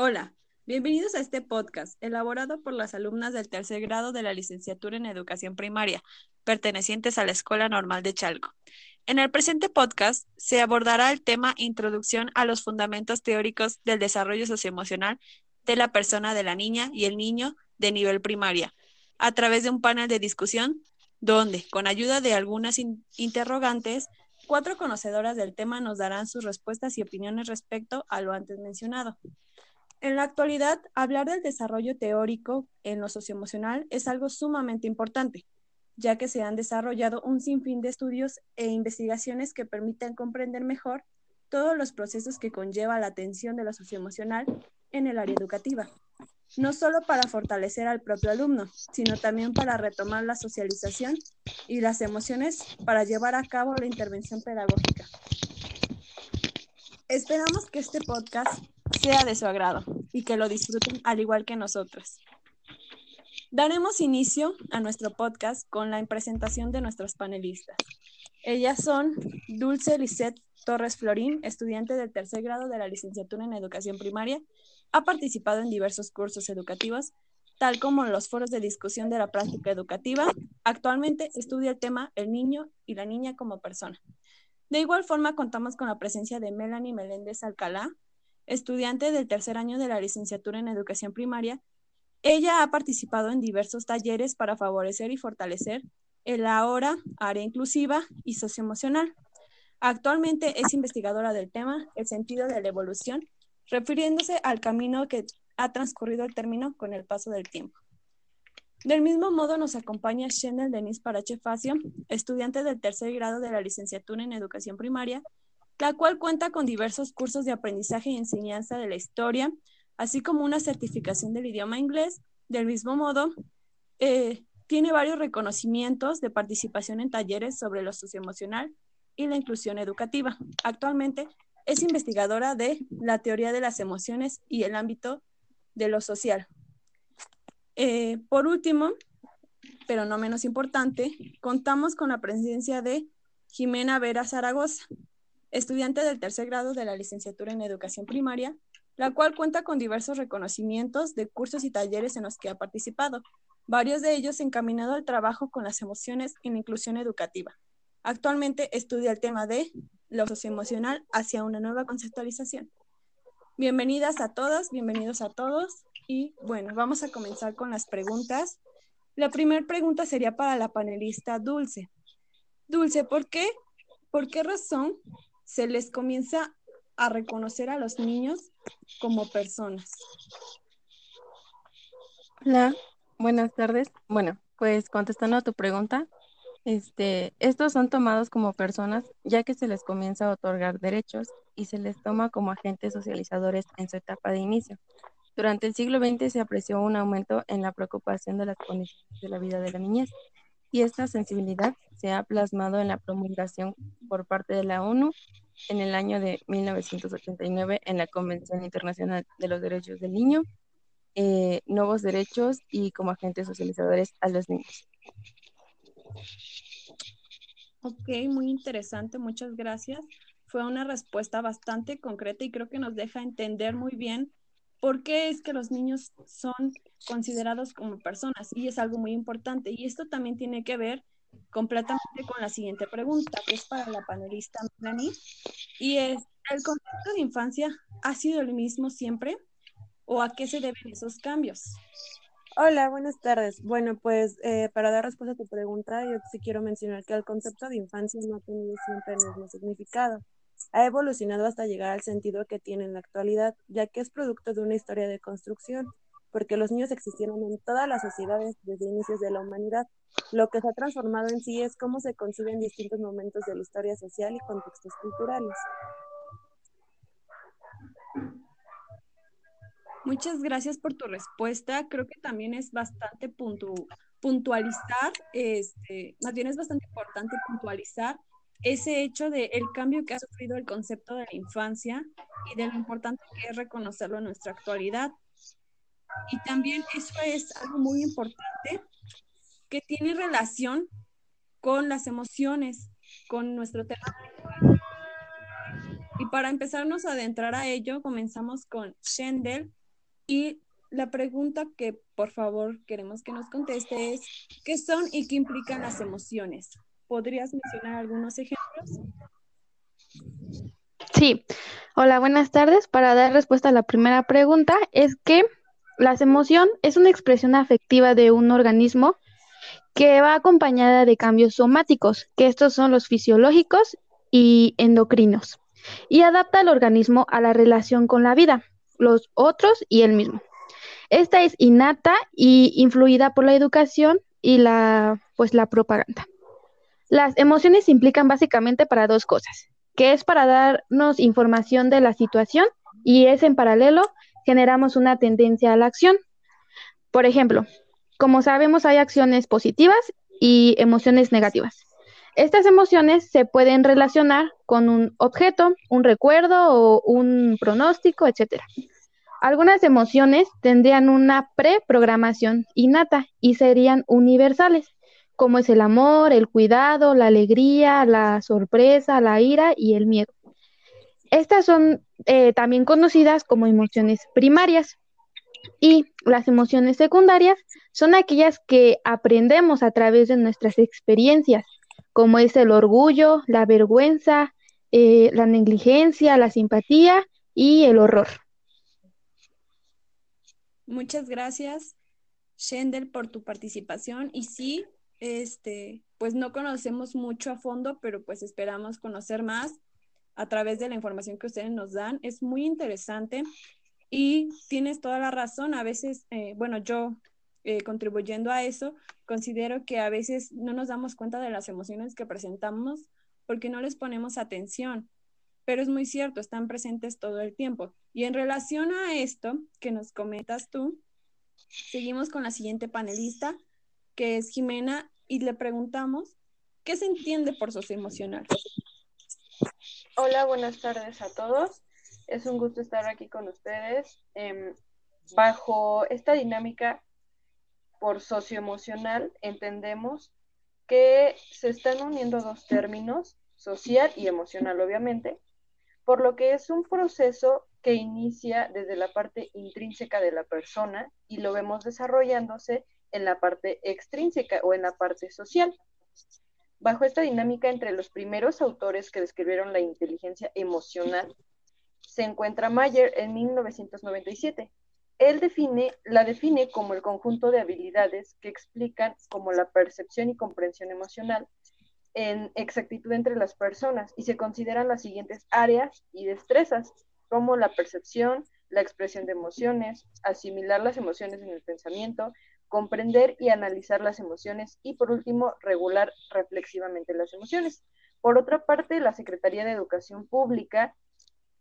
Hola, bienvenidos a este podcast elaborado por las alumnas del tercer grado de la licenciatura en educación primaria, pertenecientes a la Escuela Normal de Chalco. En el presente podcast se abordará el tema Introducción a los fundamentos teóricos del desarrollo socioemocional de la persona de la niña y el niño de nivel primaria, a través de un panel de discusión donde, con ayuda de algunas interrogantes, cuatro conocedoras del tema nos darán sus respuestas y opiniones respecto a lo antes mencionado. En la actualidad, hablar del desarrollo teórico en lo socioemocional es algo sumamente importante, ya que se han desarrollado un sinfín de estudios e investigaciones que permiten comprender mejor todos los procesos que conlleva la atención de lo socioemocional en el área educativa, no solo para fortalecer al propio alumno, sino también para retomar la socialización y las emociones para llevar a cabo la intervención pedagógica. Esperamos que este podcast sea de su agrado y que lo disfruten al igual que nosotros. Daremos inicio a nuestro podcast con la presentación de nuestros panelistas. Ellas son Dulce Lisette Torres Florín, estudiante del tercer grado de la licenciatura en educación primaria. Ha participado en diversos cursos educativos, tal como los foros de discusión de la práctica educativa. Actualmente estudia el tema el niño y la niña como persona. De igual forma, contamos con la presencia de Melanie Meléndez Alcalá, estudiante del tercer año de la licenciatura en educación primaria, ella ha participado en diversos talleres para favorecer y fortalecer el ahora área inclusiva y socioemocional. Actualmente es investigadora del tema El sentido de la evolución, refiriéndose al camino que ha transcurrido el término con el paso del tiempo. Del mismo modo nos acompaña Shendel Denise Parache Facio, estudiante del tercer grado de la licenciatura en educación primaria, la cual cuenta con diversos cursos de aprendizaje y enseñanza de la historia, así como una certificación del idioma inglés. Del mismo modo, eh, tiene varios reconocimientos de participación en talleres sobre lo socioemocional y la inclusión educativa. Actualmente es investigadora de la teoría de las emociones y el ámbito de lo social. Eh, por último, pero no menos importante, contamos con la presencia de Jimena Vera Zaragoza, estudiante del tercer grado de la licenciatura en educación primaria, la cual cuenta con diversos reconocimientos de cursos y talleres en los que ha participado, varios de ellos encaminados al trabajo con las emociones en inclusión educativa. Actualmente estudia el tema de lo socioemocional hacia una nueva conceptualización. Bienvenidas a todas, bienvenidos a todos y bueno, vamos a comenzar con las preguntas. La primera pregunta sería para la panelista Dulce. Dulce, ¿por qué, por qué razón se les comienza a reconocer a los niños como personas. Hola, buenas tardes. Bueno, pues contestando a tu pregunta, este, estos son tomados como personas ya que se les comienza a otorgar derechos y se les toma como agentes socializadores en su etapa de inicio. Durante el siglo XX se apreció un aumento en la preocupación de las condiciones de la vida de la niñez y esta sensibilidad se ha plasmado en la promulgación por parte de la ONU en el año de 1989 en la Convención Internacional de los Derechos del Niño, eh, nuevos derechos y como agentes socializadores a los niños. Ok, muy interesante, muchas gracias. Fue una respuesta bastante concreta y creo que nos deja entender muy bien por qué es que los niños son considerados como personas y es algo muy importante. Y esto también tiene que ver completamente con la siguiente pregunta, que es para la panelista Melanie, y es, ¿el concepto de infancia ha sido el mismo siempre o a qué se deben esos cambios? Hola, buenas tardes. Bueno, pues eh, para dar respuesta a tu pregunta, yo sí quiero mencionar que el concepto de infancia no ha tenido siempre el mismo significado. Ha evolucionado hasta llegar al sentido que tiene en la actualidad, ya que es producto de una historia de construcción porque los niños existieron en todas las sociedades desde inicios de la humanidad. Lo que se ha transformado en sí es cómo se conciben distintos momentos de la historia social y contextos culturales. Muchas gracias por tu respuesta. Creo que también es bastante puntualizar, este, más bien es bastante importante puntualizar ese hecho de el cambio que ha sufrido el concepto de la infancia y de lo importante que es reconocerlo en nuestra actualidad. Y también eso es algo muy importante que tiene relación con las emociones, con nuestro tema. Y para empezarnos a adentrar a ello, comenzamos con Shendel. Y la pregunta que por favor queremos que nos conteste es, ¿qué son y qué implican las emociones? ¿Podrías mencionar algunos ejemplos? Sí, hola, buenas tardes. Para dar respuesta a la primera pregunta, es que la emoción es una expresión afectiva de un organismo que va acompañada de cambios somáticos, que estos son los fisiológicos y endocrinos, y adapta al organismo a la relación con la vida, los otros y el mismo. Esta es innata y influida por la educación y la, pues, la propaganda. Las emociones implican básicamente para dos cosas, que es para darnos información de la situación y es en paralelo generamos una tendencia a la acción. Por ejemplo, como sabemos hay acciones positivas y emociones negativas. Estas emociones se pueden relacionar con un objeto, un recuerdo o un pronóstico, etc. Algunas emociones tendrían una preprogramación innata y serían universales, como es el amor, el cuidado, la alegría, la sorpresa, la ira y el miedo. Estas son eh, también conocidas como emociones primarias y las emociones secundarias son aquellas que aprendemos a través de nuestras experiencias, como es el orgullo, la vergüenza, eh, la negligencia, la simpatía y el horror. Muchas gracias, Shendel, por tu participación. Y sí, este, pues no conocemos mucho a fondo, pero pues esperamos conocer más a través de la información que ustedes nos dan. Es muy interesante y tienes toda la razón. A veces, eh, bueno, yo eh, contribuyendo a eso, considero que a veces no nos damos cuenta de las emociones que presentamos porque no les ponemos atención. Pero es muy cierto, están presentes todo el tiempo. Y en relación a esto que nos comentas tú, seguimos con la siguiente panelista, que es Jimena, y le preguntamos, ¿qué se entiende por socioemocional? Hola, buenas tardes a todos. Es un gusto estar aquí con ustedes. Em, bajo esta dinámica por socioemocional, entendemos que se están uniendo dos términos, social y emocional, obviamente, por lo que es un proceso que inicia desde la parte intrínseca de la persona y lo vemos desarrollándose en la parte extrínseca o en la parte social. Bajo esta dinámica entre los primeros autores que describieron la inteligencia emocional, se encuentra Mayer en 1997. Él define, la define como el conjunto de habilidades que explican como la percepción y comprensión emocional en exactitud entre las personas y se consideran las siguientes áreas y destrezas, como la percepción, la expresión de emociones, asimilar las emociones en el pensamiento, comprender y analizar las emociones y por último, regular reflexivamente las emociones. Por otra parte, la Secretaría de Educación Pública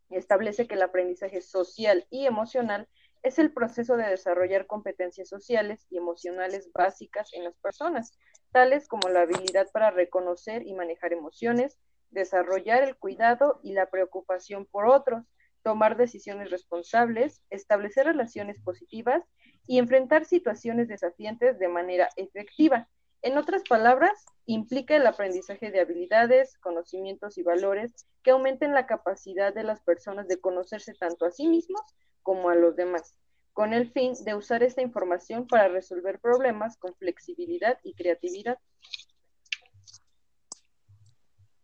establece que el aprendizaje social y emocional es el proceso de desarrollar competencias sociales y emocionales básicas en las personas, tales como la habilidad para reconocer y manejar emociones, desarrollar el cuidado y la preocupación por otros, tomar decisiones responsables, establecer relaciones positivas y enfrentar situaciones desafiantes de manera efectiva. En otras palabras, implica el aprendizaje de habilidades, conocimientos y valores que aumenten la capacidad de las personas de conocerse tanto a sí mismos como a los demás, con el fin de usar esta información para resolver problemas con flexibilidad y creatividad.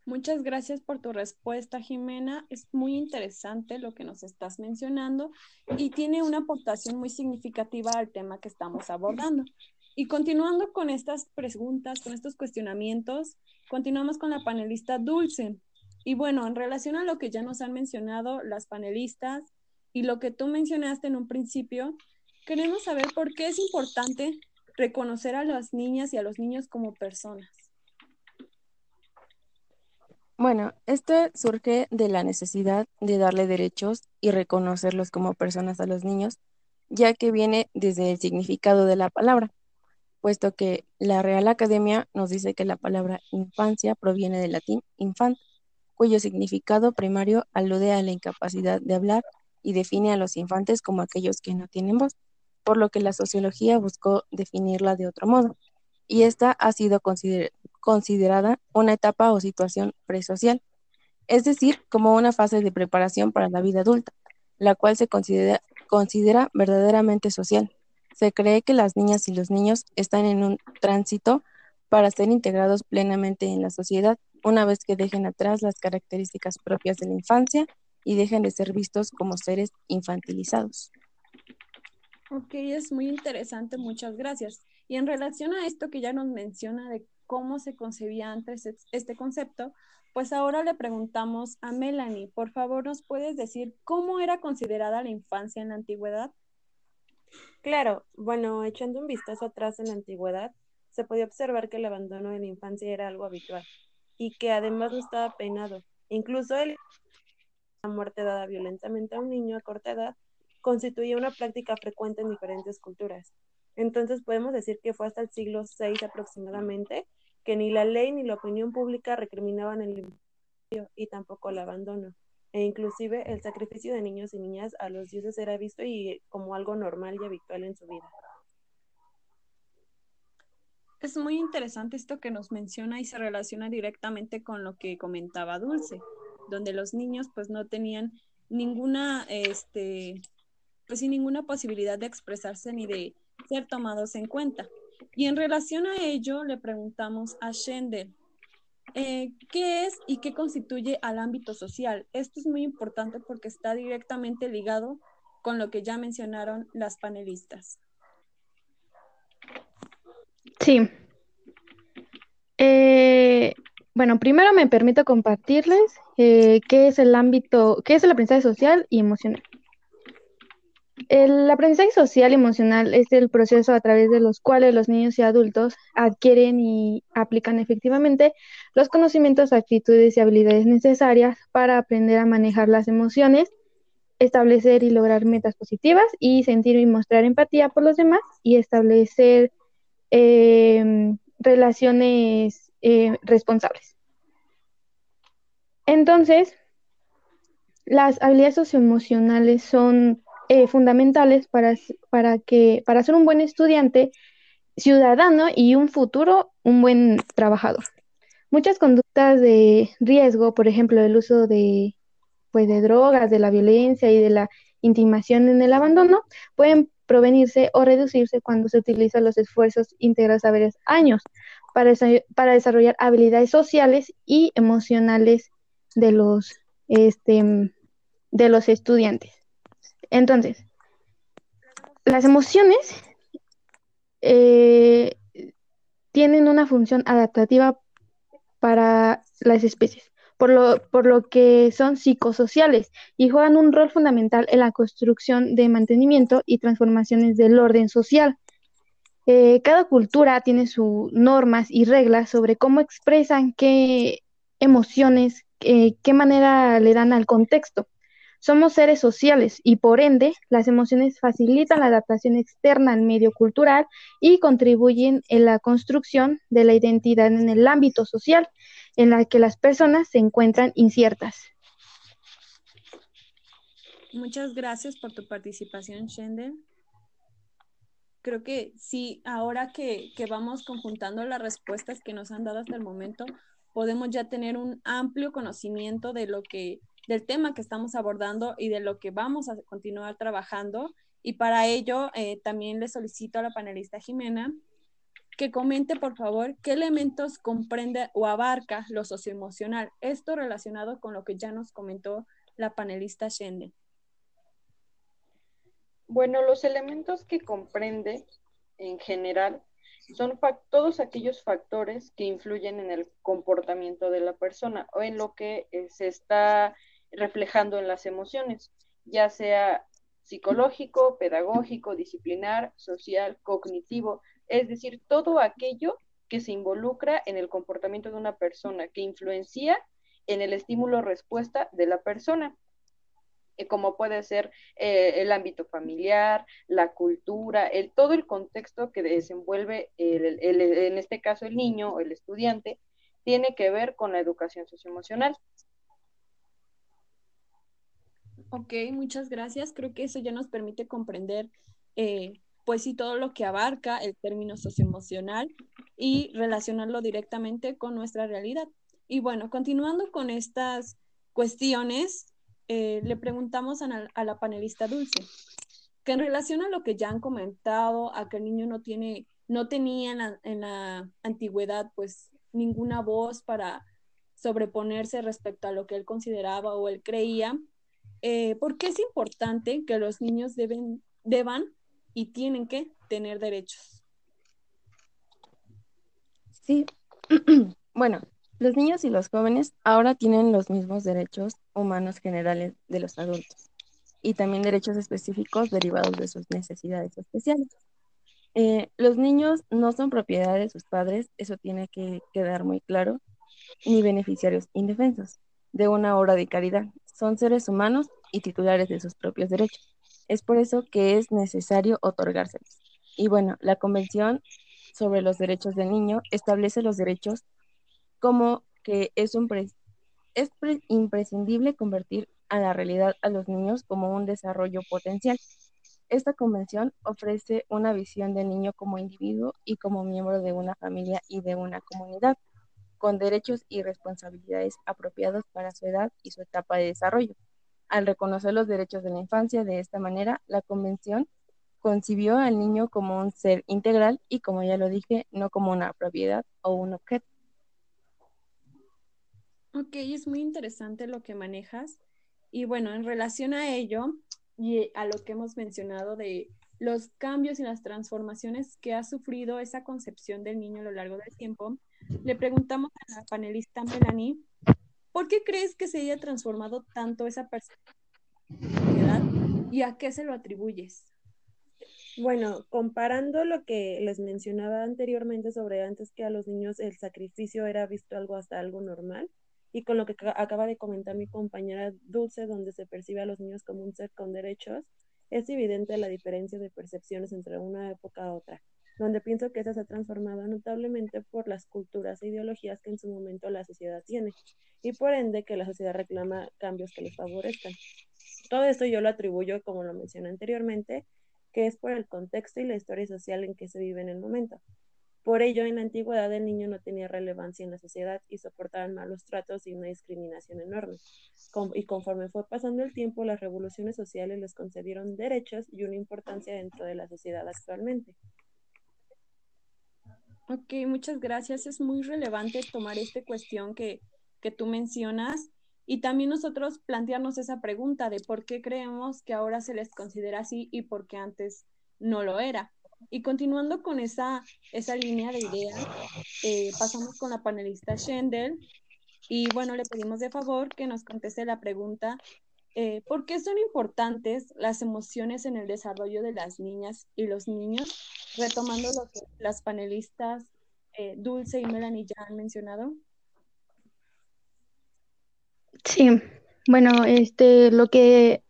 Muchas gracias por tu respuesta, Jimena. Es muy interesante lo que nos estás mencionando y tiene una aportación muy significativa al tema que estamos abordando. Y continuando con estas preguntas, con estos cuestionamientos, continuamos con la panelista Dulce. Y bueno, en relación a lo que ya nos han mencionado las panelistas y lo que tú mencionaste en un principio, queremos saber por qué es importante reconocer a las niñas y a los niños como personas. Bueno, esto surge de la necesidad de darle derechos y reconocerlos como personas a los niños, ya que viene desde el significado de la palabra, puesto que la Real Academia nos dice que la palabra infancia proviene del latín infant, cuyo significado primario alude a la incapacidad de hablar y define a los infantes como aquellos que no tienen voz, por lo que la sociología buscó definirla de otro modo, y esta ha sido considerada considerada una etapa o situación presocial, es decir, como una fase de preparación para la vida adulta, la cual se considera, verdaderamente social. Se cree que las niñas y los niños están en un tránsito para ser integrados plenamente en la sociedad una vez que dejen atrás las características propias de la infancia y dejen de ser vistos como seres infantilizados. Ok, es muy interesante, muchas gracias. Y en relación a esto que ya nos menciona de cómo se concebía antes este concepto, pues ahora le preguntamos a Melanie, por favor, ¿nos puedes decir cómo era considerada la infancia en la antigüedad? Claro, bueno, echando un vistazo atrás en la antigüedad, se podía observar que el abandono de la infancia era algo habitual y que además no estaba penado. Incluso la muerte dada violentamente a un niño a corta edad constituía una práctica frecuente en diferentes culturas. Entonces podemos decir que fue hasta el siglo VI aproximadamente que ni la ley ni la opinión pública recriminaban el y tampoco el abandono. E inclusive el sacrificio de niños y niñas a los dioses era visto y como algo normal y habitual en su vida. Es muy interesante esto que nos menciona y se relaciona directamente con lo que comentaba Dulce, donde los niños pues no tenían ninguna, este, pues sin ninguna posibilidad de expresarse ni de ser tomados en cuenta. Y en relación a ello le preguntamos a Shendel, eh, ¿qué es y qué constituye al ámbito social? Esto es muy importante porque está directamente ligado con lo que ya mencionaron las panelistas. Sí. Eh, bueno, primero me permito compartirles eh, qué es el ámbito, qué es el aprendizaje social y emocional. El aprendizaje social y emocional es el proceso a través de los cuales los niños y adultos adquieren y aplican efectivamente los conocimientos, actitudes y habilidades necesarias para aprender a manejar las emociones, establecer y lograr metas positivas y sentir y mostrar empatía por los demás y establecer Em, relaciones eh, responsables. Entonces, las habilidades socioemocionales son eh, fundamentales para, para, que, para ser un buen estudiante, ciudadano y un futuro, un buen trabajador. Muchas conductas de riesgo, por ejemplo, el uso de, pues, de drogas, de la violencia y de la intimación en el abandono, pueden provenirse o reducirse cuando se utilizan los esfuerzos integrados a varios años para, para desarrollar habilidades sociales y emocionales de los, este, de los estudiantes. Entonces, las emociones eh, tienen una función adaptativa para las especies por lo, por lo que son psicosociales y juegan un rol fundamental en la construcción de mantenimiento y transformaciones del orden social. Eh, cada cultura tiene sus normas y reglas sobre cómo expresan qué emociones, eh, qué manera le dan al contexto. Somos seres sociales y por ende las emociones facilitan la adaptación externa al medio cultural y contribuyen en la construcción de la identidad en el ámbito social en la que las personas se encuentran inciertas. Muchas gracias por tu participación, Shendel. Creo que sí, ahora que, que vamos conjuntando las respuestas que nos han dado hasta el momento, podemos ya tener un amplio conocimiento de lo que, del tema que estamos abordando y de lo que vamos a continuar trabajando. Y para ello, eh, también le solicito a la panelista Jimena que comente, por favor, qué elementos comprende o abarca lo socioemocional. Esto relacionado con lo que ya nos comentó la panelista Shende. Bueno, los elementos que comprende en general son todos aquellos factores que influyen en el comportamiento de la persona o en lo que eh, se está reflejando en las emociones, ya sea psicológico, pedagógico, disciplinar, social, cognitivo, es decir, todo aquello que se involucra en el comportamiento de una persona, que influencia en el estímulo-respuesta de la persona, eh, como puede ser eh, el ámbito familiar, la cultura, el, todo el contexto que desenvuelve, en este caso el niño o el estudiante, tiene que ver con la educación socioemocional. Ok, muchas gracias. Creo que eso ya nos permite comprender eh, pues sí, todo lo que abarca el término socioemocional y relacionarlo directamente con nuestra realidad. Y bueno, continuando con estas cuestiones, eh, le preguntamos a, la panelista Dulce, que en relación a lo que ya han comentado, a que el niño no tiene, no tenía en la, antigüedad pues ninguna voz para sobreponerse respecto a lo que él consideraba o él creía, eh, ¿por qué es importante que los niños deben, deban y tienen que tener derechos? Sí, bueno, los niños y los jóvenes ahora tienen los mismos derechos humanos generales de los adultos y también derechos específicos derivados de sus necesidades especiales. Eh, los niños no son propiedad de sus padres, eso tiene que quedar muy claro, ni beneficiarios indefensos de una obra de caridad. Son seres humanos y titulares de sus propios derechos. Es por eso que es necesario otorgárselos. Y bueno, la Convención sobre los Derechos del Niño establece los derechos como que es, un es imprescindible convertir a la realidad a los niños como un desarrollo potencial. Esta convención ofrece una visión del niño como individuo y como miembro de una familia y de una comunidad, con derechos y responsabilidades apropiados para su edad y su etapa de desarrollo. Al reconocer los derechos de la infancia de esta manera, la convención concibió al niño como un ser integral y, como ya lo dije, no como una propiedad o un objeto. Ok, es muy interesante lo que manejas. Y bueno, en relación a ello y a lo que hemos mencionado de los cambios y las transformaciones que ha sufrido esa concepción del niño a lo largo del tiempo, le preguntamos a la panelista Melanie, ¿por qué crees que se haya transformado tanto esa personalidad y a qué se lo atribuyes? Bueno, comparando lo que les mencionaba anteriormente sobre antes que a los niños el sacrificio era visto algo hasta algo normal, y con lo que acaba de comentar mi compañera Dulce, donde se percibe a los niños como un ser con derechos, es evidente la diferencia de percepciones entre una época a otra, donde pienso que esa se ha transformado notablemente por las culturas e ideologías que en su momento la sociedad tiene, y por ende que la sociedad reclama cambios que les favorezcan. Todo esto yo lo atribuyo, como lo mencioné anteriormente, que es por el contexto y la historia social en que se vive en el momento. Por ello, en la antigüedad el niño no tenía relevancia en la sociedad y soportaban malos tratos y una discriminación enorme. y conforme fue pasando el tiempo, las revoluciones sociales les concedieron derechos y una importancia dentro de la sociedad actualmente. Ok, muchas gracias. Es muy relevante tomar esta cuestión que, que tú mencionas y también nosotros plantearnos esa pregunta de por qué creemos que ahora se les considera así y por qué antes no lo era. Y continuando con esa, esa línea de ideas, eh, pasamos con la panelista Shendel y bueno, le pedimos de favor que nos conteste la pregunta, eh, ¿por qué son importantes las emociones en el desarrollo de las niñas y los niños? Retomando lo que las panelistas eh, Dulce y Melanie ya han mencionado. Sí, bueno, este, lo que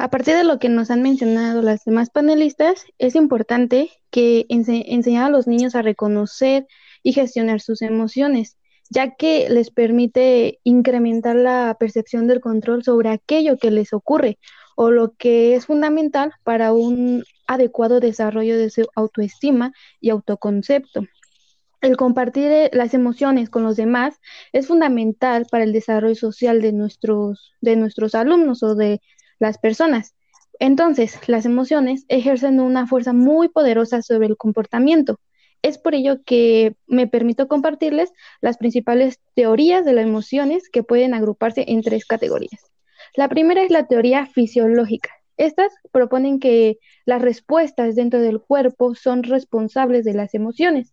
a partir de lo que nos han mencionado las demás panelistas, es importante que enseñar a los niños a reconocer y gestionar sus emociones, ya que les permite incrementar la percepción del control sobre aquello que les ocurre o lo que es fundamental para un adecuado desarrollo de su autoestima y autoconcepto. El compartir eh, las emociones con los demás es fundamental para el desarrollo social de nuestros, de nuestros alumnos o de las personas. Entonces, las emociones ejercen una fuerza muy poderosa sobre el comportamiento. Es por ello que me permito compartirles las principales teorías de las emociones que pueden agruparse en tres categorías. La primera es la teoría fisiológica. Estas proponen que las respuestas dentro del cuerpo son responsables de las emociones.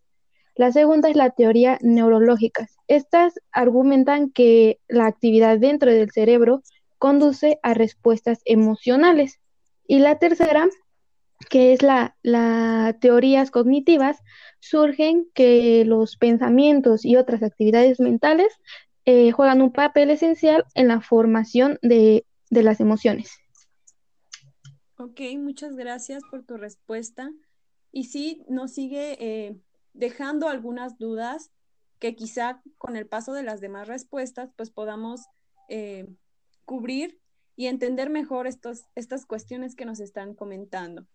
La segunda es la teoría neurológica. Estas argumentan que la actividad dentro del cerebro conduce a respuestas emocionales. Y la tercera, que es la, teorías cognitivas, surgen que los pensamientos y otras actividades mentales eh, juegan un papel esencial en la formación de, las emociones. Ok, muchas gracias por tu respuesta. Y sí, nos sigue eh, dejando algunas dudas que quizá con el paso de las demás respuestas, pues podamos eh, cubrir y entender mejor estos, estas cuestiones que nos están comentando.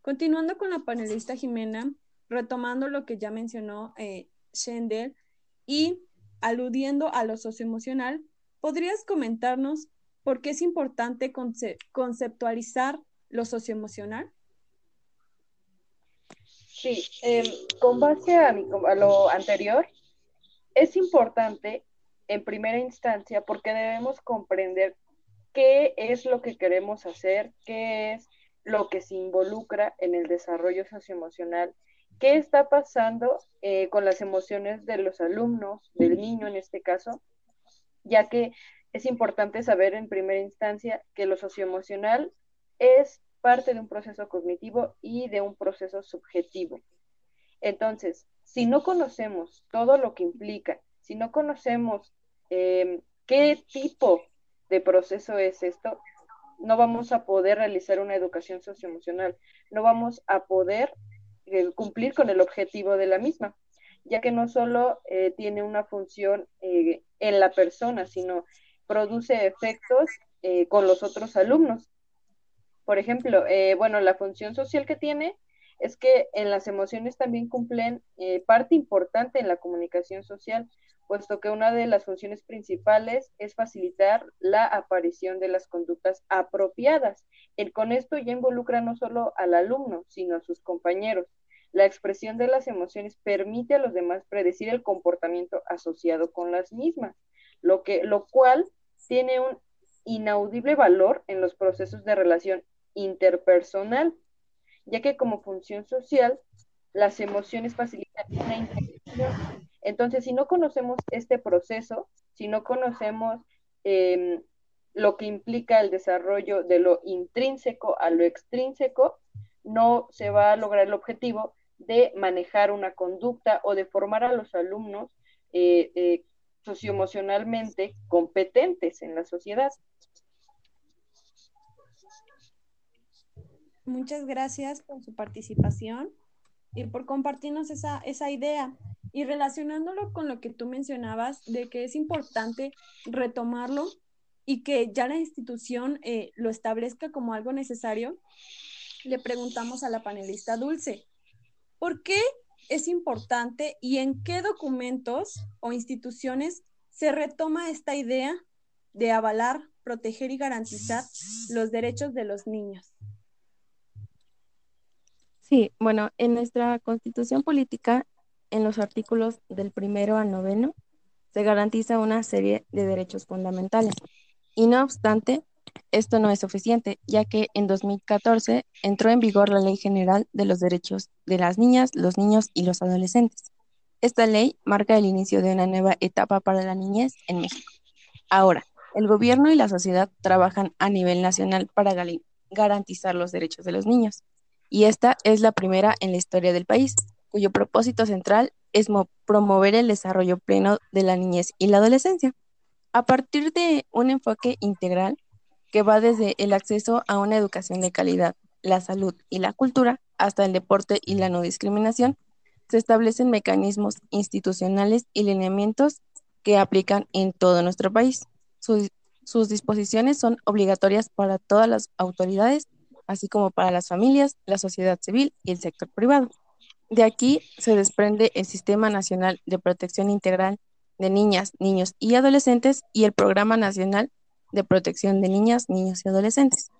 Continuando con la panelista Jimena, retomando lo que ya mencionó eh, Shendel y aludiendo a lo socioemocional, ¿podrías comentarnos por qué es importante conceptualizar lo socioemocional? Sí, em, con base a, a lo anterior, es importante en primera instancia porque debemos comprender qué es lo que queremos hacer, qué es lo que se involucra en el desarrollo socioemocional, qué está pasando eh, con las emociones de los alumnos, del niño en este caso, ya que es importante saber en primera instancia que lo socioemocional es parte de un proceso cognitivo y de un proceso subjetivo. Entonces, si no conocemos todo lo que implica, si no conocemos em, qué tipo de proceso es esto, no vamos a poder realizar una educación socioemocional, no vamos a poder eh, cumplir con el objetivo de la misma, ya que no solo eh, tiene una función eh, en la persona, sino produce efectos con los otros alumnos. Por ejemplo, bueno, la función social que tiene es que en las emociones también cumplen parte importante en la comunicación social, puesto que una de las funciones principales es facilitar la aparición de las conductas apropiadas. Con esto ya involucra no solo al alumno, sino a sus compañeros. La expresión de las emociones permite a los demás predecir el comportamiento asociado con las mismas, lo, que, lo cual tiene un inaudible valor en los procesos de relación interpersonal, ya que como función social, las emociones facilitan una interacción entonces, si no conocemos este proceso, si no conocemos em, lo que implica el desarrollo de lo intrínseco a lo extrínseco, no se va a lograr el objetivo de manejar una conducta o de formar a los alumnos eh, eh, socioemocionalmente competentes en la sociedad. Muchas gracias por su participación y por compartirnos esa, esa idea. Y relacionándolo con lo que tú mencionabas, de que es importante retomarlo y que ya la institución eh, lo establezca como algo necesario, le preguntamos a la panelista Dulce, ¿por qué es importante y en qué documentos o instituciones se retoma esta idea de avalar, proteger y garantizar los derechos de los niños? Sí, bueno, en nuestra constitución política, en los artículos del primero al noveno, se garantiza una serie de derechos fundamentales. Y no obstante, esto no es suficiente, ya que en 2014 entró en vigor la Ley General de los Derechos de las Niñas, los Niños y los Adolescentes. Esta ley marca el inicio de una nueva etapa para la niñez en México. Ahora, el gobierno y la sociedad trabajan a nivel nacional para garantizar los derechos de los niños y esta es la primera en la historia del país, cuyo propósito central es promover el desarrollo pleno de la niñez y la adolescencia, a partir de un enfoque integral que va desde el acceso a una educación de calidad, la salud y la cultura, hasta el deporte y la no discriminación, se establecen mecanismos institucionales y lineamientos que aplican en todo nuestro país. sus disposiciones son obligatorias para todas las autoridades así como para las familias, la sociedad civil y el sector privado. De aquí se desprende el Sistema Nacional de Protección Integral de Niñas, Niños y Adolescentes y el Programa Nacional de Protección de Niñas, Niños y Adolescentes.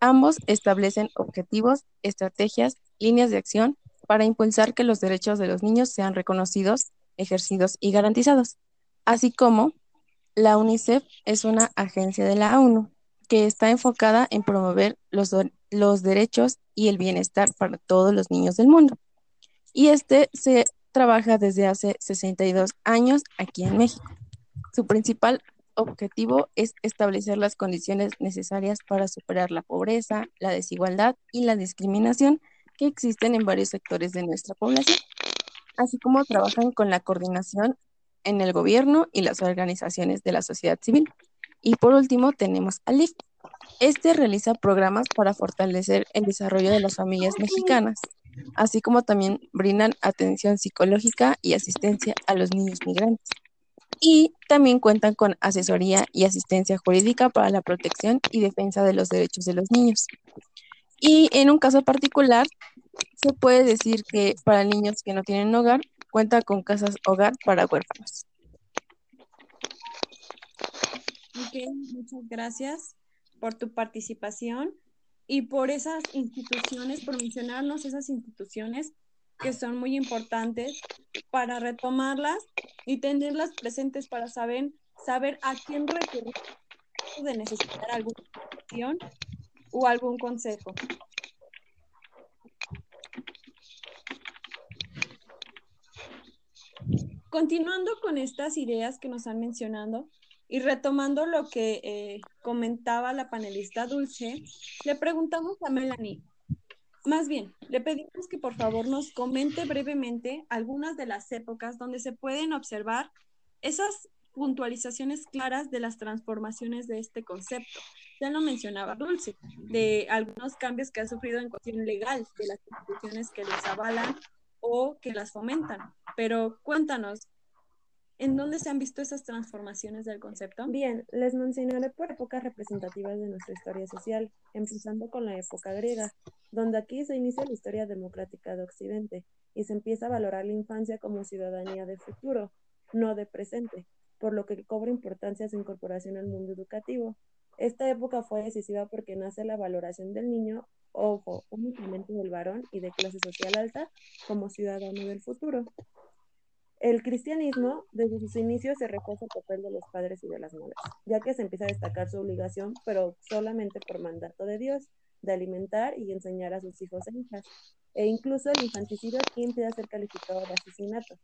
Ambos establecen objetivos, estrategias, líneas de acción para impulsar que los derechos de los niños sean reconocidos, ejercidos y garantizados, así como la UNICEF es una agencia de la ONU que está enfocada en promover los, los derechos y el bienestar para todos los niños del mundo. Y este se trabaja desde hace 62 años aquí en México. Su principal objetivo es establecer las condiciones necesarias para superar la pobreza, la desigualdad y la discriminación que existen en varios sectores de nuestra población, así como trabajan con la coordinación en el gobierno y las organizaciones de la sociedad civil. Y por último tenemos al LIF. Este realiza programas para fortalecer el desarrollo de las familias mexicanas, así como también brindan atención psicológica y asistencia a los niños migrantes. Y también cuentan con asesoría y asistencia jurídica para la protección y defensa de los derechos de los niños. Y en un caso particular, se puede decir que para niños que no tienen hogar, cuenta con casas hogar para huérfanos. Ok, muchas gracias por tu participación. y por esas instituciones, por mencionarnos esas instituciones que son muy importantes para retomarlas y tenerlas presentes para saber, saber a quién recurrir de necesitar alguna información o algún consejo. Continuando con estas ideas que nos han mencionado y retomando lo que eh, comentaba la panelista Dulce, le preguntamos a Melanie, más bien, le pedimos que por favor nos comente brevemente algunas de las épocas donde se pueden observar esas puntualizaciones claras de las transformaciones de este concepto. Ya lo mencionaba Dulce, de algunos cambios que ha sufrido en cuestión legal de las instituciones que les avalan o que las fomentan. Pero cuéntanos, ¿En dónde se han visto esas transformaciones del concepto? Bien, les mencionaré por épocas representativas de nuestra historia social, empezando con la época griega, donde aquí se inicia la historia democrática de Occidente y se empieza a valorar la infancia como ciudadanía de futuro, no de presente, por lo que cobra importancia su incorporación al mundo educativo. Esta época fue decisiva porque nace la valoración del niño, ojo, únicamente del varón y de clase social alta, como ciudadano del futuro. El cristianismo, desde sus inicios, se refuerza el papel de los padres y de las madres, ya que se empieza a destacar su obligación, pero solamente por mandato de Dios, de alimentar y enseñar a sus hijos e hijas. E incluso el infanticidio aquí empieza a ser calificado de asesinato.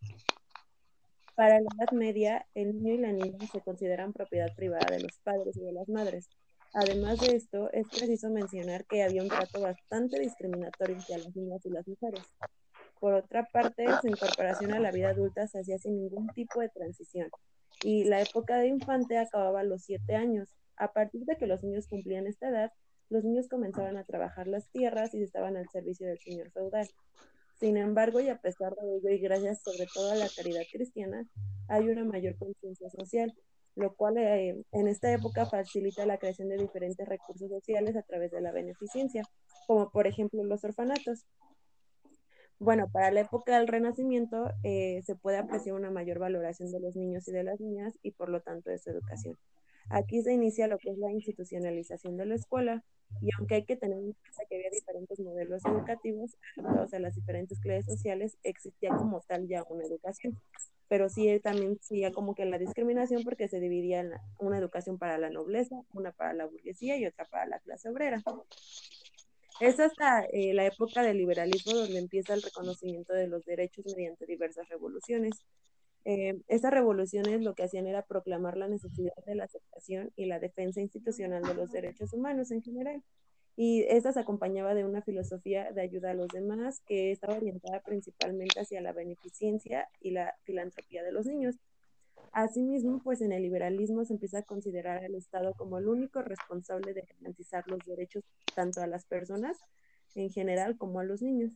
Para la Edad Media, el niño y la niña se consideran propiedad privada de los padres y de las madres. Además de esto, es preciso mencionar que había un trato bastante discriminatorio hacia las niñas y las mujeres. Por otra parte, su incorporación a la vida adulta se hacía sin ningún tipo de transición y la época de infante acababa a los siete años. A partir de que los niños cumplían esta edad, los niños comenzaban a trabajar las tierras y estaban al servicio del señor feudal. Sin embargo, y a pesar de ello, y gracias sobre todo a la caridad cristiana, hay una mayor conciencia social, lo cual eh, en esta época facilita la creación de diferentes recursos sociales a través de la beneficencia, como por ejemplo los orfanatos. Bueno, para la época del Renacimiento eh, se puede apreciar una mayor valoración de los niños y de las niñas y por lo tanto de su educación. Aquí se inicia lo que es la institucionalización de la escuela y aunque hay que tener en cuenta que había diferentes modelos educativos adaptados a las diferentes clases sociales, existía como tal ya una educación. Pero sí también seguía como que la discriminación porque se dividía una educación para la nobleza, una para la burguesía y otra para la clase obrera. Es hasta eh, la época del liberalismo donde empieza el reconocimiento de los derechos mediante diversas revoluciones. Eh, esas revoluciones lo que hacían era proclamar la necesidad de la aceptación y la defensa institucional de los derechos humanos en general. Y esta se acompañaba de una filosofía de ayuda a los demás que estaba orientada principalmente hacia la beneficencia y la filantropía de los niños. Asimismo, pues en el liberalismo se empieza a considerar al Estado como el único responsable de garantizar los derechos tanto a las personas en general como a los niños.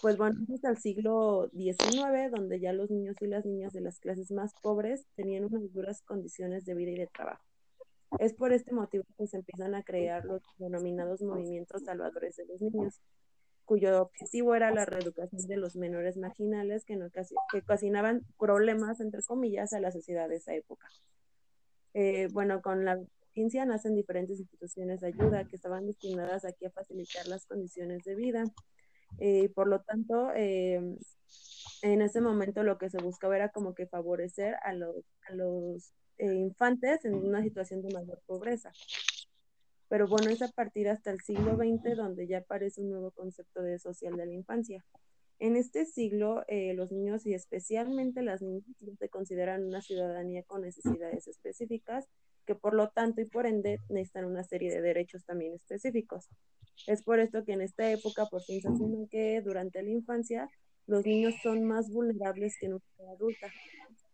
Pues bueno, hasta el siglo XIX, donde ya los niños y las niñas de las clases más pobres tenían unas duras condiciones de vida y de trabajo. Es por este motivo que se empiezan a crear los denominados movimientos salvadores de los niños, cuyo objetivo era la reeducación de los menores marginales que, no, que ocasionaban problemas, entre comillas, a la sociedad de esa época. Eh, bueno, con la ciencia nacen diferentes instituciones de ayuda que estaban destinadas aquí a facilitar las condiciones de vida. Eh, por lo tanto, eh, en ese momento lo que se buscaba era como que favorecer a los, a los infantes en una situación de mayor pobreza. Pero bueno, es a partir hasta el siglo XX donde ya aparece un nuevo concepto de social de la infancia. En este siglo, eh, los niños y especialmente las niñas se consideran una ciudadanía con necesidades específicas que por lo tanto y por ende necesitan una serie de derechos también específicos. Es por esto que en esta época por fin se asume que durante la infancia los niños son más vulnerables que en una adulta.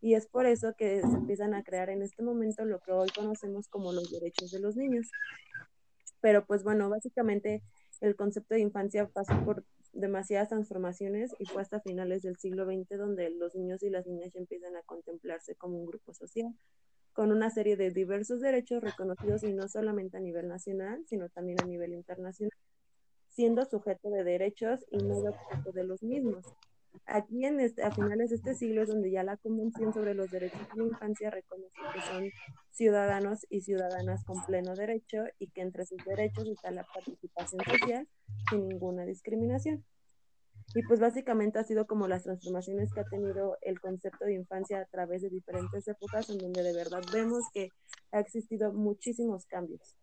Y es por eso que se empiezan a crear en este momento lo que hoy conocemos como los derechos de los niños. Pero pues bueno, básicamente el concepto de infancia pasó por demasiadas transformaciones y fue hasta finales del siglo XX donde los niños y las niñas ya empiezan a contemplarse como un grupo social, con una serie de diversos derechos reconocidos y no solamente a nivel nacional, sino también a nivel internacional, siendo sujeto de derechos y no de objeto de los mismos. Aquí en este, a finales de este siglo es donde ya la Convención sobre los Derechos de la Infancia reconoce que son ciudadanos y ciudadanas con pleno derecho y que entre sus derechos está la participación social sin ninguna discriminación. Y pues básicamente ha sido como las transformaciones que ha tenido el concepto de infancia a través de diferentes épocas en donde de verdad vemos que ha existido muchísimos cambios.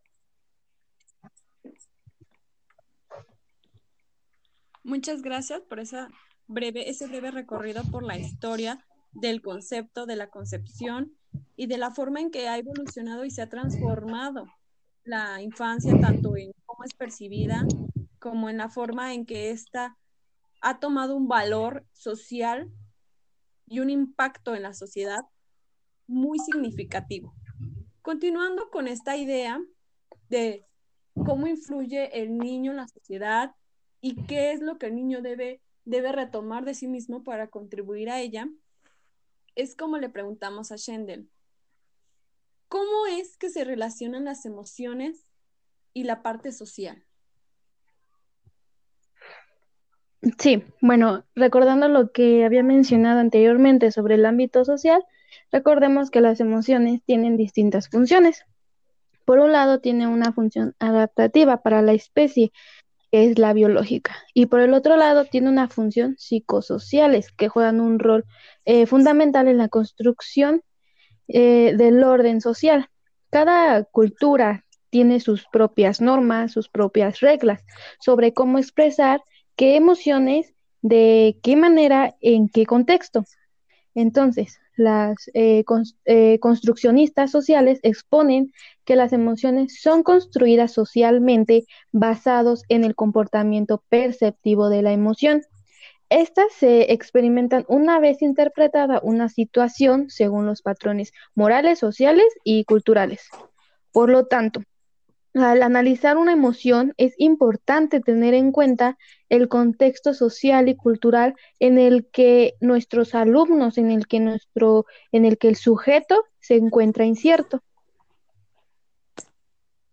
Muchas gracias por esa breve, ese breve recorrido por la historia del concepto, de la concepción y de la forma en que ha evolucionado y se ha transformado la infancia, tanto en cómo es percibida como en la forma en que ésta ha tomado un valor social y un impacto en la sociedad muy significativo. Continuando con esta idea de cómo influye el niño en la sociedad y qué es lo que el niño debe debe retomar de sí mismo para contribuir a ella, es como le preguntamos a Shendel. ¿Cómo es que se relacionan las emociones y la parte social? Sí, bueno, recordando lo que había mencionado anteriormente sobre el ámbito social, recordemos que las emociones tienen distintas funciones. Por un lado, tiene una función adaptativa para la especie, es la biológica. Y por el otro lado, tiene una función psicosociales que juegan un rol eh, fundamental en la construcción eh, del orden social. Cada cultura tiene sus propias normas, sus propias reglas sobre cómo expresar qué emociones, de qué manera, en qué contexto. Entonces, las eh, construccionistas sociales exponen que las emociones son construidas socialmente basados en el comportamiento perceptivo de la emoción. Estas se experimentan una vez interpretada una situación según los patrones morales, sociales y culturales. Por lo tanto, al analizar una emoción es importante tener en cuenta el contexto social y cultural en el que nuestros alumnos, en el que nuestro, en el que el sujeto se encuentra incierto.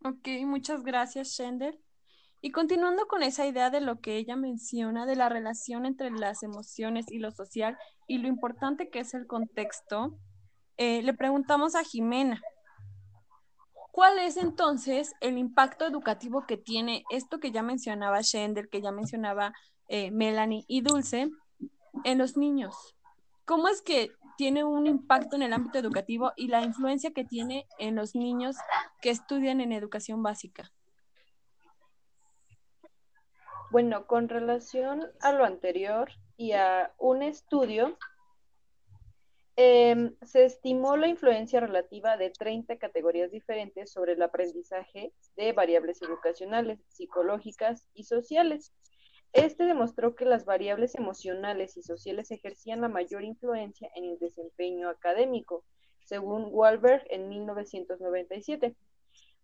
Ok, muchas gracias, Shender. Y continuando con esa idea de lo que ella menciona, de la relación entre las emociones y lo social y lo importante que es el contexto, eh, le preguntamos a Jimena, ¿cuál es entonces el impacto educativo que tiene esto que ya mencionaba Shender, que ya mencionaba eh, Melanie y Dulce, en los niños? ¿Cómo es que tiene un impacto en el ámbito educativo y la influencia que tiene en los niños que estudian en educación básica? Bueno, con relación a lo anterior y a un estudio, em, se estimó la influencia relativa de 30 categorías diferentes sobre el aprendizaje de variables educacionales, psicológicas y sociales este demostró que las variables emocionales y sociales ejercían la mayor influencia en el desempeño académico, según Wahlberg en 1997.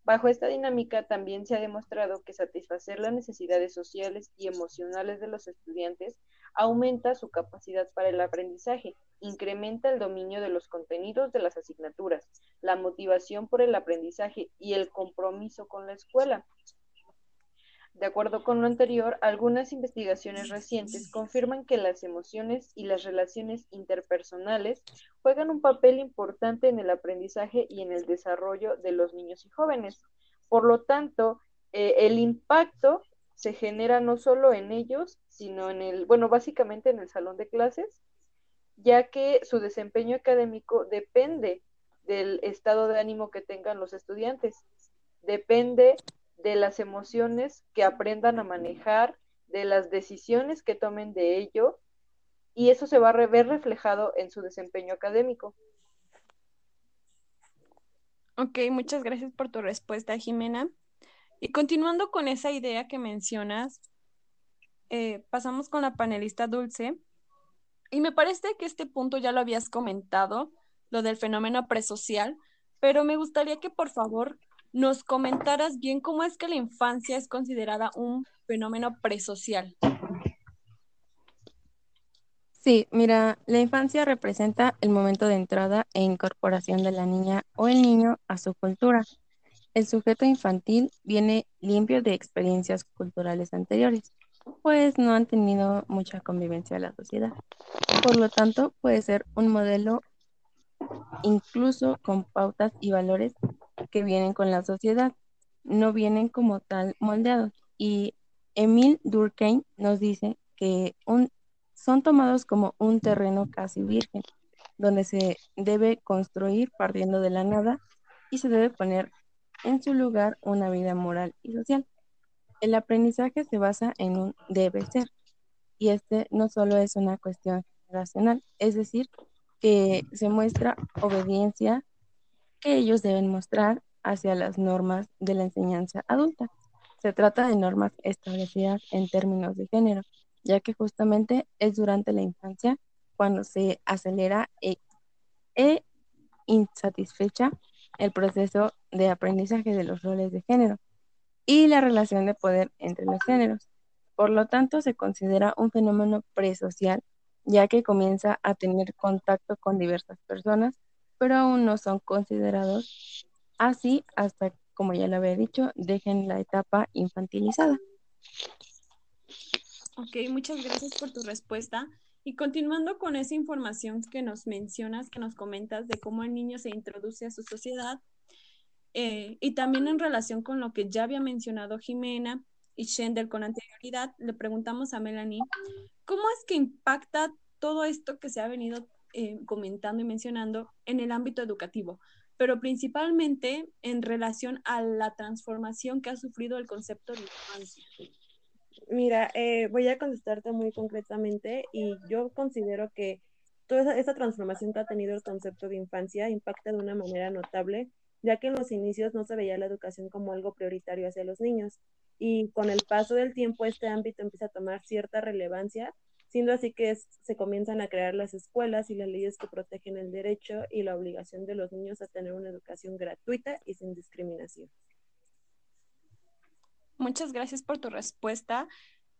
Bajo esta dinámica también se ha demostrado que satisfacer las necesidades sociales y emocionales de los estudiantes aumenta su capacidad para el aprendizaje, incrementa el dominio de los contenidos de las asignaturas, la motivación por el aprendizaje y el compromiso con la escuela, de acuerdo con lo anterior, algunas investigaciones recientes confirman que las emociones y las relaciones interpersonales juegan un papel importante en el aprendizaje y en el desarrollo de los niños y jóvenes. Por lo tanto, eh, el impacto se genera no solo en ellos, sino en el, bueno, básicamente en el salón de clases, ya que su desempeño académico depende del estado de ánimo que tengan los estudiantes, depende de las emociones que aprendan a manejar, de las decisiones que tomen de ello, y eso se va a ver reflejado en su desempeño académico. Ok, muchas gracias por tu respuesta, Jimena. Y continuando con esa idea que mencionas, eh, pasamos con la panelista Dulce. Y me parece que este punto ya lo habías comentado, lo del fenómeno presocial, pero me gustaría que por favor nos comentaras bien cómo es que la infancia es considerada un fenómeno presocial. Sí, mira, la infancia representa el momento de entrada e incorporación de la niña o el niño a su cultura. El sujeto infantil viene limpio de experiencias culturales anteriores. pues no han tenido mucha convivencia en la sociedad. Por lo tanto, puede ser un modelo incluso con pautas y valores que vienen con la sociedad, no vienen como tal moldeados. Y Emil Durkheim nos dice que son tomados como un terreno casi virgen, donde se debe construir partiendo de la nada y se debe poner en su lugar una vida moral y social. El aprendizaje se basa en un debe ser, y este no solo es una cuestión racional, es decir, que se muestra obediencia que ellos deben mostrar hacia las normas de la enseñanza adulta. Se trata de normas establecidas en términos de género, ya que justamente es durante la infancia cuando se acelera e, e insatisfecha el proceso de aprendizaje de los roles de género y la relación de poder entre los géneros. Por lo tanto, se considera un fenómeno presocial, ya que comienza a tener contacto con diversas personas, pero aún no son considerados así hasta, como ya lo había dicho, dejen la etapa infantilizada. Ok, muchas gracias por tu respuesta. Y continuando con esa información que nos mencionas, que nos comentas de cómo el niño se introduce a su sociedad, eh, y también en relación con lo que ya había mencionado Jimena y Shendel con anterioridad, le preguntamos a Melanie, ¿cómo es que impacta todo esto que se ha venido eh, comentando y mencionando en el ámbito educativo? pero principalmente en relación a la transformación que ha sufrido el concepto de infancia. Mira, eh, voy a contestarte muy concretamente y yo considero que toda esa, transformación que ha tenido el concepto de infancia impacta de una manera notable, ya que en los inicios no se veía la educación como algo prioritario hacia los niños y con el paso del tiempo este ámbito empieza a tomar cierta relevancia, siendo así que se comienzan a crear las escuelas y las leyes que protegen el derecho y la obligación de los niños a tener una educación gratuita y sin discriminación. Muchas gracias por tu respuesta.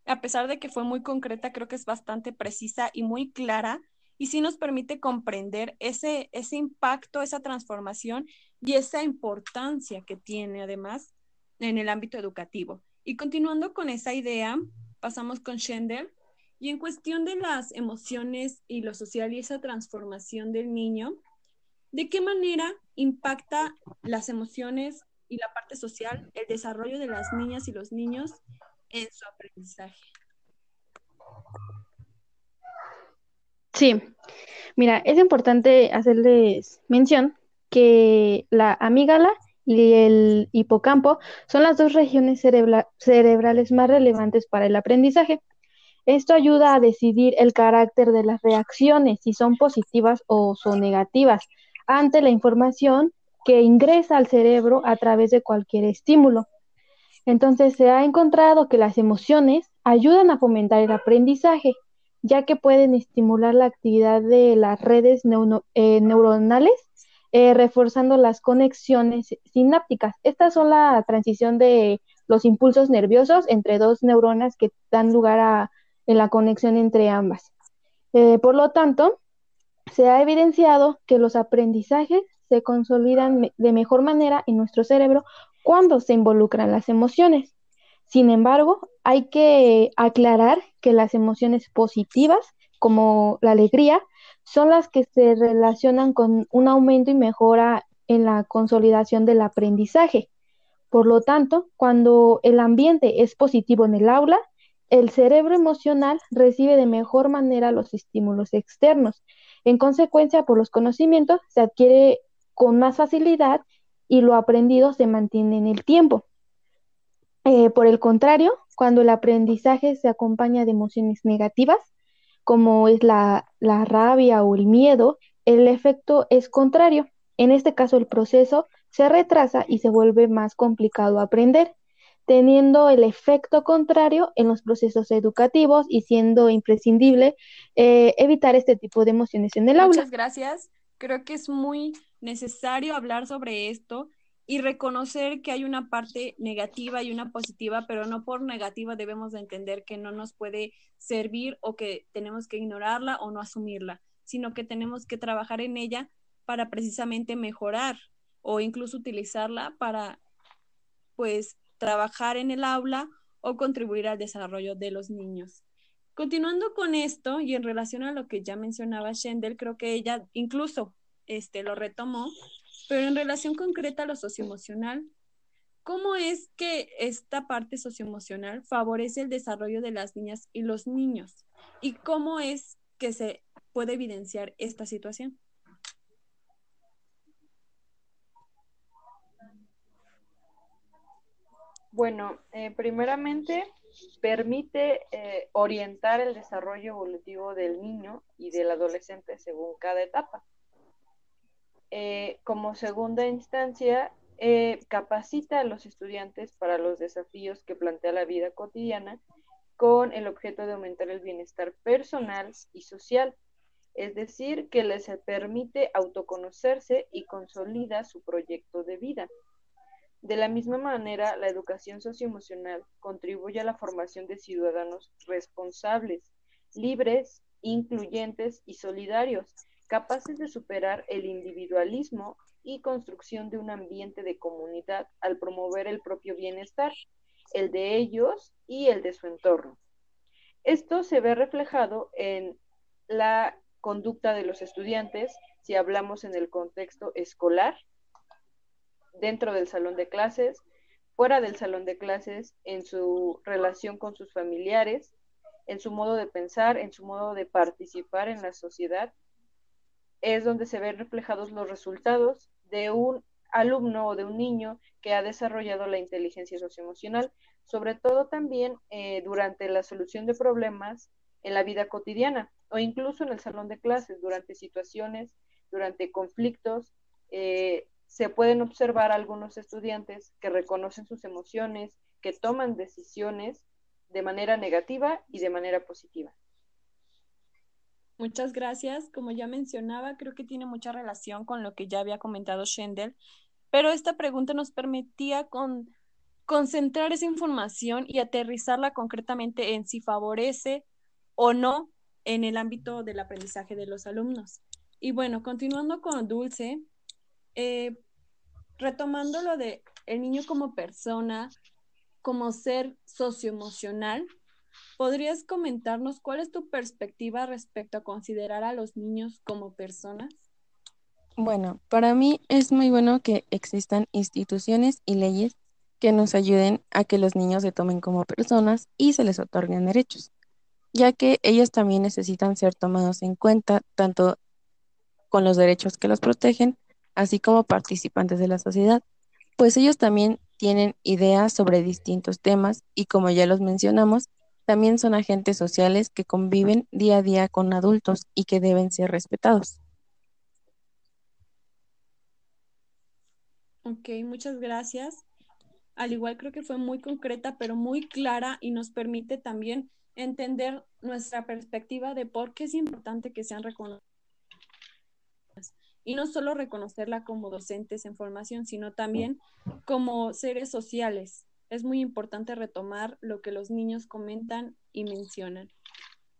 A pesar de que fue muy concreta, creo que es bastante precisa y muy clara y sí nos permite comprender ese, ese impacto, esa transformación y esa importancia que tiene además en el ámbito educativo. Y continuando con esa idea, pasamos con Schender. Y en cuestión de las emociones y lo social y esa transformación del niño, ¿de qué manera impacta las emociones y la parte social, el desarrollo de las niñas y los niños en su aprendizaje. Sí, mira, es importante hacerles mención que la amígala y el hipocampo son las dos regiones cerebrales más relevantes para el aprendizaje. Esto ayuda a decidir el carácter de las reacciones, si son positivas o son negativas, ante la información que ingresa al cerebro a través de cualquier estímulo. Entonces se ha encontrado que las emociones ayudan a fomentar el aprendizaje, ya que pueden estimular la actividad de las redes eh, neuronales, eh, reforzando las conexiones sinápticas. Estas son la transición de los impulsos nerviosos entre dos neuronas que dan lugar a la conexión entre ambas. Eh, por lo tanto, se ha evidenciado que los aprendizajes se consolidan de mejor manera en nuestro cerebro cuando se involucran las emociones. Sin embargo, hay que aclarar que las emociones positivas, como la alegría, son las que se relacionan con un aumento y mejora en la consolidación del aprendizaje. Por lo tanto, cuando el ambiente es positivo en el aula, el cerebro emocional recibe de mejor manera los estímulos externos. En consecuencia, por los conocimientos se adquiere con más facilidad y lo aprendido se mantiene en el tiempo. Eh, por el contrario, cuando el aprendizaje se acompaña de emociones negativas, como es la, la rabia o el miedo, el efecto es contrario. En este caso, el proceso se retrasa y se vuelve más complicado aprender, teniendo el efecto contrario en los procesos educativos y siendo imprescindible eh, evitar este tipo de emociones en el aula. Muchas gracias. Creo que es muy necesario hablar sobre esto y reconocer que hay una parte negativa y una positiva, pero no por negativa debemos de entender que no nos puede servir o que tenemos que ignorarla o no asumirla, sino que tenemos que trabajar en ella para precisamente mejorar o incluso utilizarla para pues trabajar en el aula o contribuir al desarrollo de los niños. Continuando con esto y en relación a lo que ya mencionaba Shendel, creo que ella incluso este, lo retomó, pero en relación concreta a lo socioemocional, ¿cómo es que esta parte socioemocional favorece el desarrollo de las niñas y los niños? ¿Y cómo es que se puede evidenciar esta situación? Bueno, eh, primeramente permite eh, orientar el desarrollo evolutivo del niño y del adolescente según cada etapa. Eh, como segunda instancia, capacita a los estudiantes para los desafíos que plantea la vida cotidiana con el objeto de aumentar el bienestar personal y social, es decir, que les permite autoconocerse y consolida su proyecto de vida. De la misma manera, la educación socioemocional contribuye a la formación de ciudadanos responsables, libres, incluyentes y solidarios, capaces de superar el individualismo y construcción de un ambiente de comunidad al promover el propio bienestar, el de ellos y el de su entorno. Esto se ve reflejado en la conducta de los estudiantes, si hablamos en el contexto escolar, dentro del salón de clases, fuera del salón de clases, en su relación con sus familiares, en su modo de pensar, en su modo de participar en la sociedad, es donde se ven reflejados los resultados de un alumno o de un niño que ha desarrollado la inteligencia socioemocional, sobre todo también eh, durante la solución de problemas en la vida cotidiana o incluso en el salón de clases, durante situaciones, durante conflictos, eh, se pueden observar algunos estudiantes que reconocen sus emociones, que toman decisiones de manera negativa y de manera positiva. Muchas gracias. Como ya mencionaba, creo que tiene mucha relación con lo que ya había comentado Shendel, pero esta pregunta nos permitía con, concentrar esa información y aterrizarla concretamente en si favorece o no en el ámbito del aprendizaje de los alumnos. Y bueno, continuando con Dulce, eh, retomando lo de el niño como persona, como ser socioemocional, ¿podrías comentarnos cuál es tu perspectiva respecto a considerar a los niños como personas? Bueno, para mí es muy bueno que existan instituciones y leyes que nos ayuden a que los niños se tomen como personas y se les otorguen derechos, ya que ellos también necesitan ser tomados en cuenta tanto con los derechos que los protegen, así como participantes de la sociedad, pues ellos también tienen ideas sobre distintos temas y como ya los mencionamos, también son agentes sociales que conviven día a día con adultos y que deben ser respetados. Ok, muchas gracias. Al igual creo que fue muy concreta, pero muy clara y nos permite también entender nuestra perspectiva de por qué es importante que sean reconocidos y no solo reconocerla como docentes en formación, sino también como seres sociales. Es muy importante retomar lo que los niños comentan y mencionan.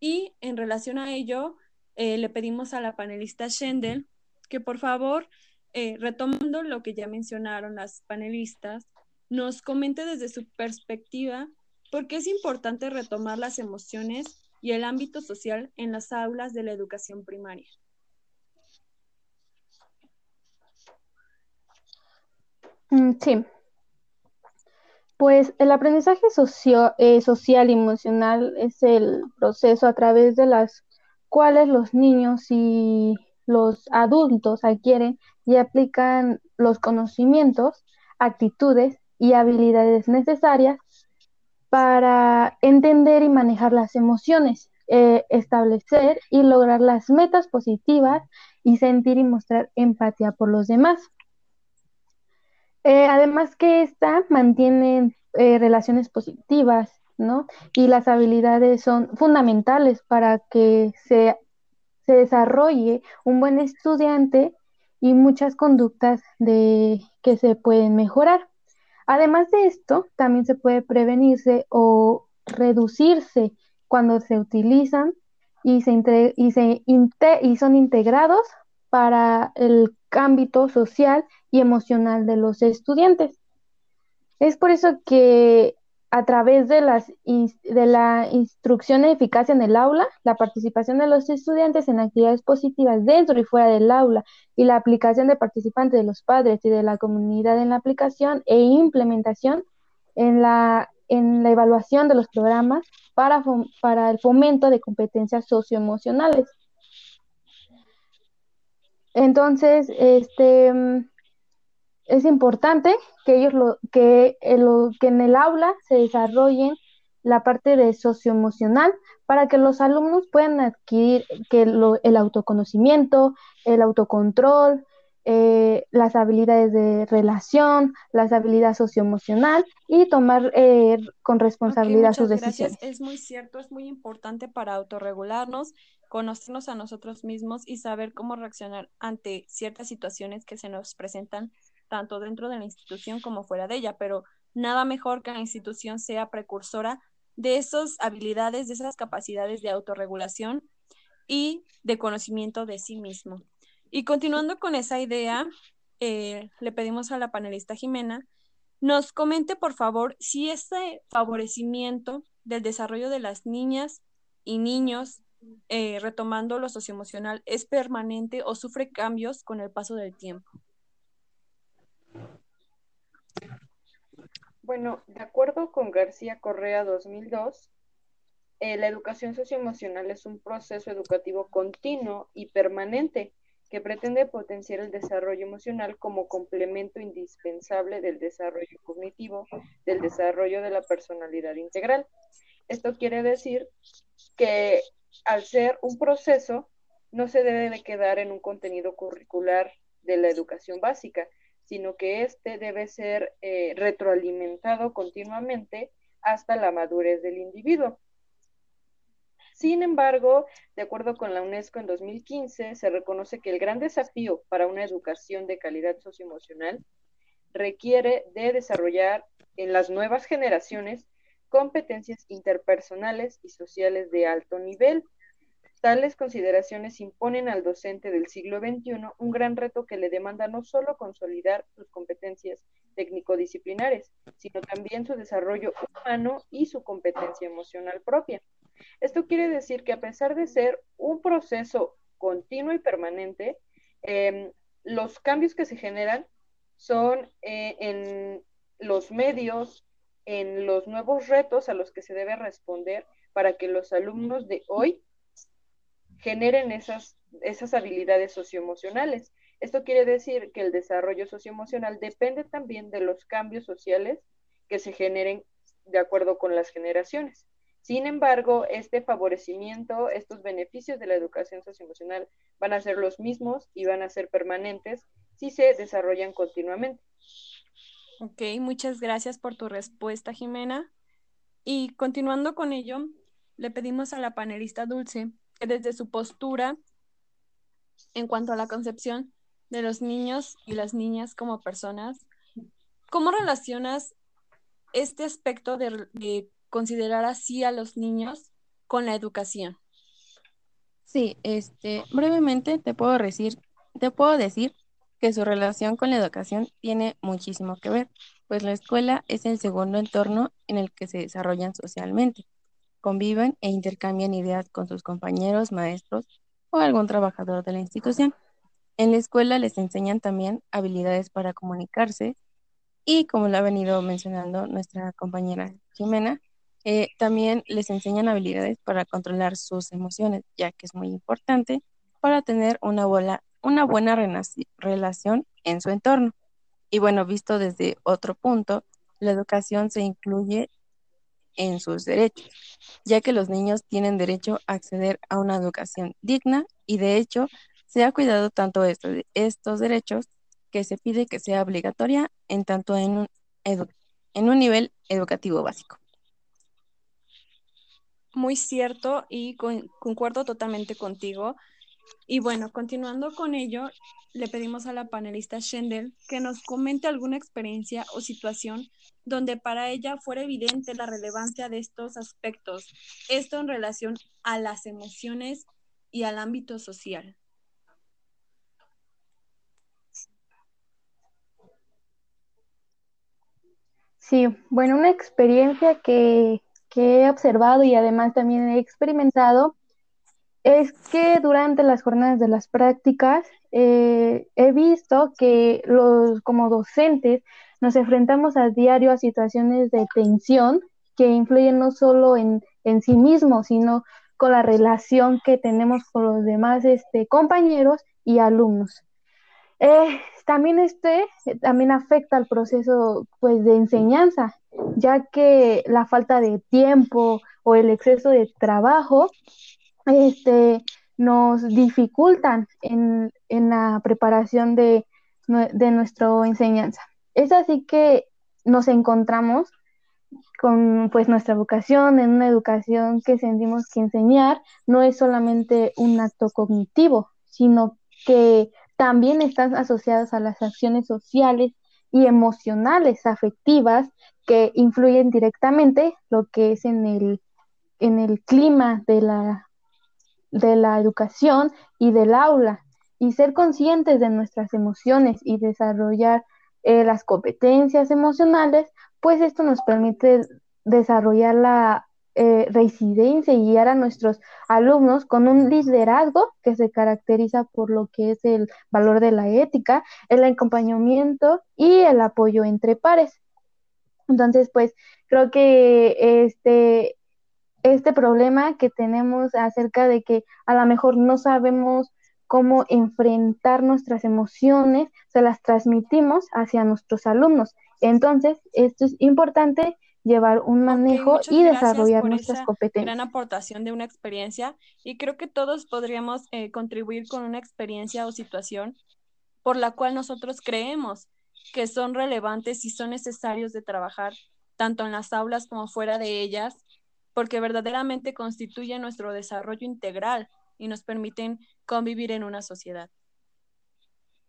Y en relación a ello, eh, le pedimos a la panelista Shendel que por favor, eh, retomando lo que ya mencionaron las panelistas, nos comente desde su perspectiva por qué es importante retomar las emociones y el ámbito social en las aulas de la educación primaria. Mm, sí. Pues el aprendizaje eh, social y emocional es el proceso a través de las cuales los niños y los adultos adquieren y aplican los conocimientos, actitudes y habilidades necesarias para entender y manejar las emociones, eh, establecer y lograr las metas positivas y sentir y mostrar empatía por los demás. Eh, además que esta mantiene eh, relaciones positivas, ¿no? Y las habilidades son fundamentales para que se, se desarrolle un buen estudiante y muchas conductas de, que se pueden mejorar. Además de esto, también se puede prevenirse o reducirse cuando se utilizan y, se, y, y son integrados para el ámbito social y emocional de los estudiantes. Es por eso que a través de, las, de la instrucción eficacia en el aula, la participación de los estudiantes en actividades positivas dentro y fuera del aula y la aplicación de participantes de los padres y de la comunidad en la aplicación e implementación en la, en la evaluación de los programas para, para el fomento de competencias socioemocionales. Entonces, este, es importante que ellos lo, que, lo, que en el aula se desarrollen la parte de socioemocional para que los alumnos puedan adquirir que el autoconocimiento, el autocontrol, eh, las habilidades de relación, las habilidades socioemocional y tomar eh, con responsabilidad sus decisiones. Es muy cierto, es muy importante para autorregularnos, conocernos a nosotros mismos y saber cómo reaccionar ante ciertas situaciones que se nos presentan tanto dentro de la institución como fuera de ella, pero nada mejor que la institución sea precursora de esas habilidades, de esas capacidades de autorregulación y de conocimiento de sí mismo. Y continuando con esa idea, eh, le pedimos a la panelista Jimena nos comente, por favor, si este favorecimiento del desarrollo de las niñas y niños, eh, retomando lo socioemocional, es permanente o sufre cambios con el paso del tiempo. Bueno, de acuerdo con García Correa 2002, eh, la educación socioemocional es un proceso educativo continuo y permanente que pretende potenciar el desarrollo emocional como complemento indispensable del desarrollo cognitivo, del desarrollo de la personalidad integral. Esto quiere decir que al ser un proceso, no se debe de quedar en un contenido curricular de la educación básica, sino que éste debe ser eh, retroalimentado continuamente hasta la madurez del individuo. Sin embargo, de acuerdo con la UNESCO en 2015, se reconoce que el gran desafío para una educación de calidad socioemocional requiere de desarrollar en las nuevas generaciones competencias interpersonales y sociales de alto nivel, Tales consideraciones imponen al docente del siglo XXI un gran reto que le demanda no solo consolidar sus competencias técnico-disciplinares, sino también su desarrollo humano y su competencia emocional propia. Esto quiere decir que a pesar de ser un proceso continuo y permanente, em, los cambios que se generan son eh, en los medios, en los nuevos retos a los que se debe responder para que los alumnos de hoy generen esas, esas habilidades socioemocionales. Esto quiere decir que el desarrollo socioemocional depende también de los cambios sociales que se generen de acuerdo con las generaciones. Sin embargo, este favorecimiento, estos beneficios de la educación socioemocional van a ser los mismos y van a ser permanentes si se desarrollan continuamente. Ok, muchas gracias por tu respuesta, Jimena. Y continuando con ello, le pedimos a la panelista Dulce desde su postura en cuanto a la concepción de los niños y las niñas como personas, ¿cómo relacionas este aspecto de, considerar así a los niños con la educación? Sí, este, brevemente te puedo decir, te puedo decir que su relación con la educación tiene muchísimo que ver, pues la escuela es el segundo entorno en el que se desarrollan socialmente conviven e intercambian ideas con sus compañeros, maestros o algún trabajador de la institución. En la escuela les enseñan también habilidades para comunicarse y, como lo ha venido mencionando nuestra compañera Jimena, eh, también les enseñan habilidades para controlar sus emociones, ya que es muy importante para tener una, una buena relación en su entorno. Y bueno, visto desde otro punto, la educación se incluye en sus derechos, ya que los niños tienen derecho a acceder a una educación digna y de hecho se ha cuidado tanto estos, estos derechos que se pide que sea obligatoria en tanto en un, en un nivel educativo básico. Muy cierto y concuerdo totalmente contigo. Y bueno, continuando con ello, le pedimos a la panelista Shendel que nos comente alguna experiencia o situación donde para ella fuera evidente la relevancia de estos aspectos, esto en relación a las emociones y al ámbito social. Sí, bueno, una experiencia que, que he observado y además también he experimentado es que durante las jornadas de las prácticas eh, he visto que los como docentes nos enfrentamos a diario a situaciones de tensión que influyen no solo en, en sí mismos, sino con la relación que tenemos con los demás este, compañeros y alumnos. Eh, también este también afecta al proceso pues de enseñanza, ya que la falta de tiempo o el exceso de trabajo este, nos dificultan en, la preparación de, de nuestra enseñanza. Es así que nos encontramos con pues nuestra vocación en una educación que sentimos que enseñar no es solamente un acto cognitivo, sino que también están asociadas a las acciones sociales y emocionales afectivas que influyen directamente lo que es en el, en el clima de la, de la educación y del aula. Y ser conscientes de nuestras emociones y desarrollar eh, las competencias emocionales, pues esto nos permite desarrollar la eh, residencia y guiar a nuestros alumnos con un liderazgo que se caracteriza por lo que es el valor de la ética, el acompañamiento y el apoyo entre pares. Entonces, pues creo que este, este problema que tenemos acerca de que a lo mejor no sabemos cómo enfrentar nuestras emociones, se las transmitimos hacia nuestros alumnos. Entonces, esto es importante llevar un manejo y desarrollar nuestras competencias. Gran aportación de una experiencia y creo que todos podríamos eh, contribuir con una experiencia o situación por la cual nosotros creemos que son relevantes y son necesarios de trabajar tanto en las aulas como fuera de ellas, porque verdaderamente constituyen nuestro desarrollo integral y nos permiten convivir en una sociedad.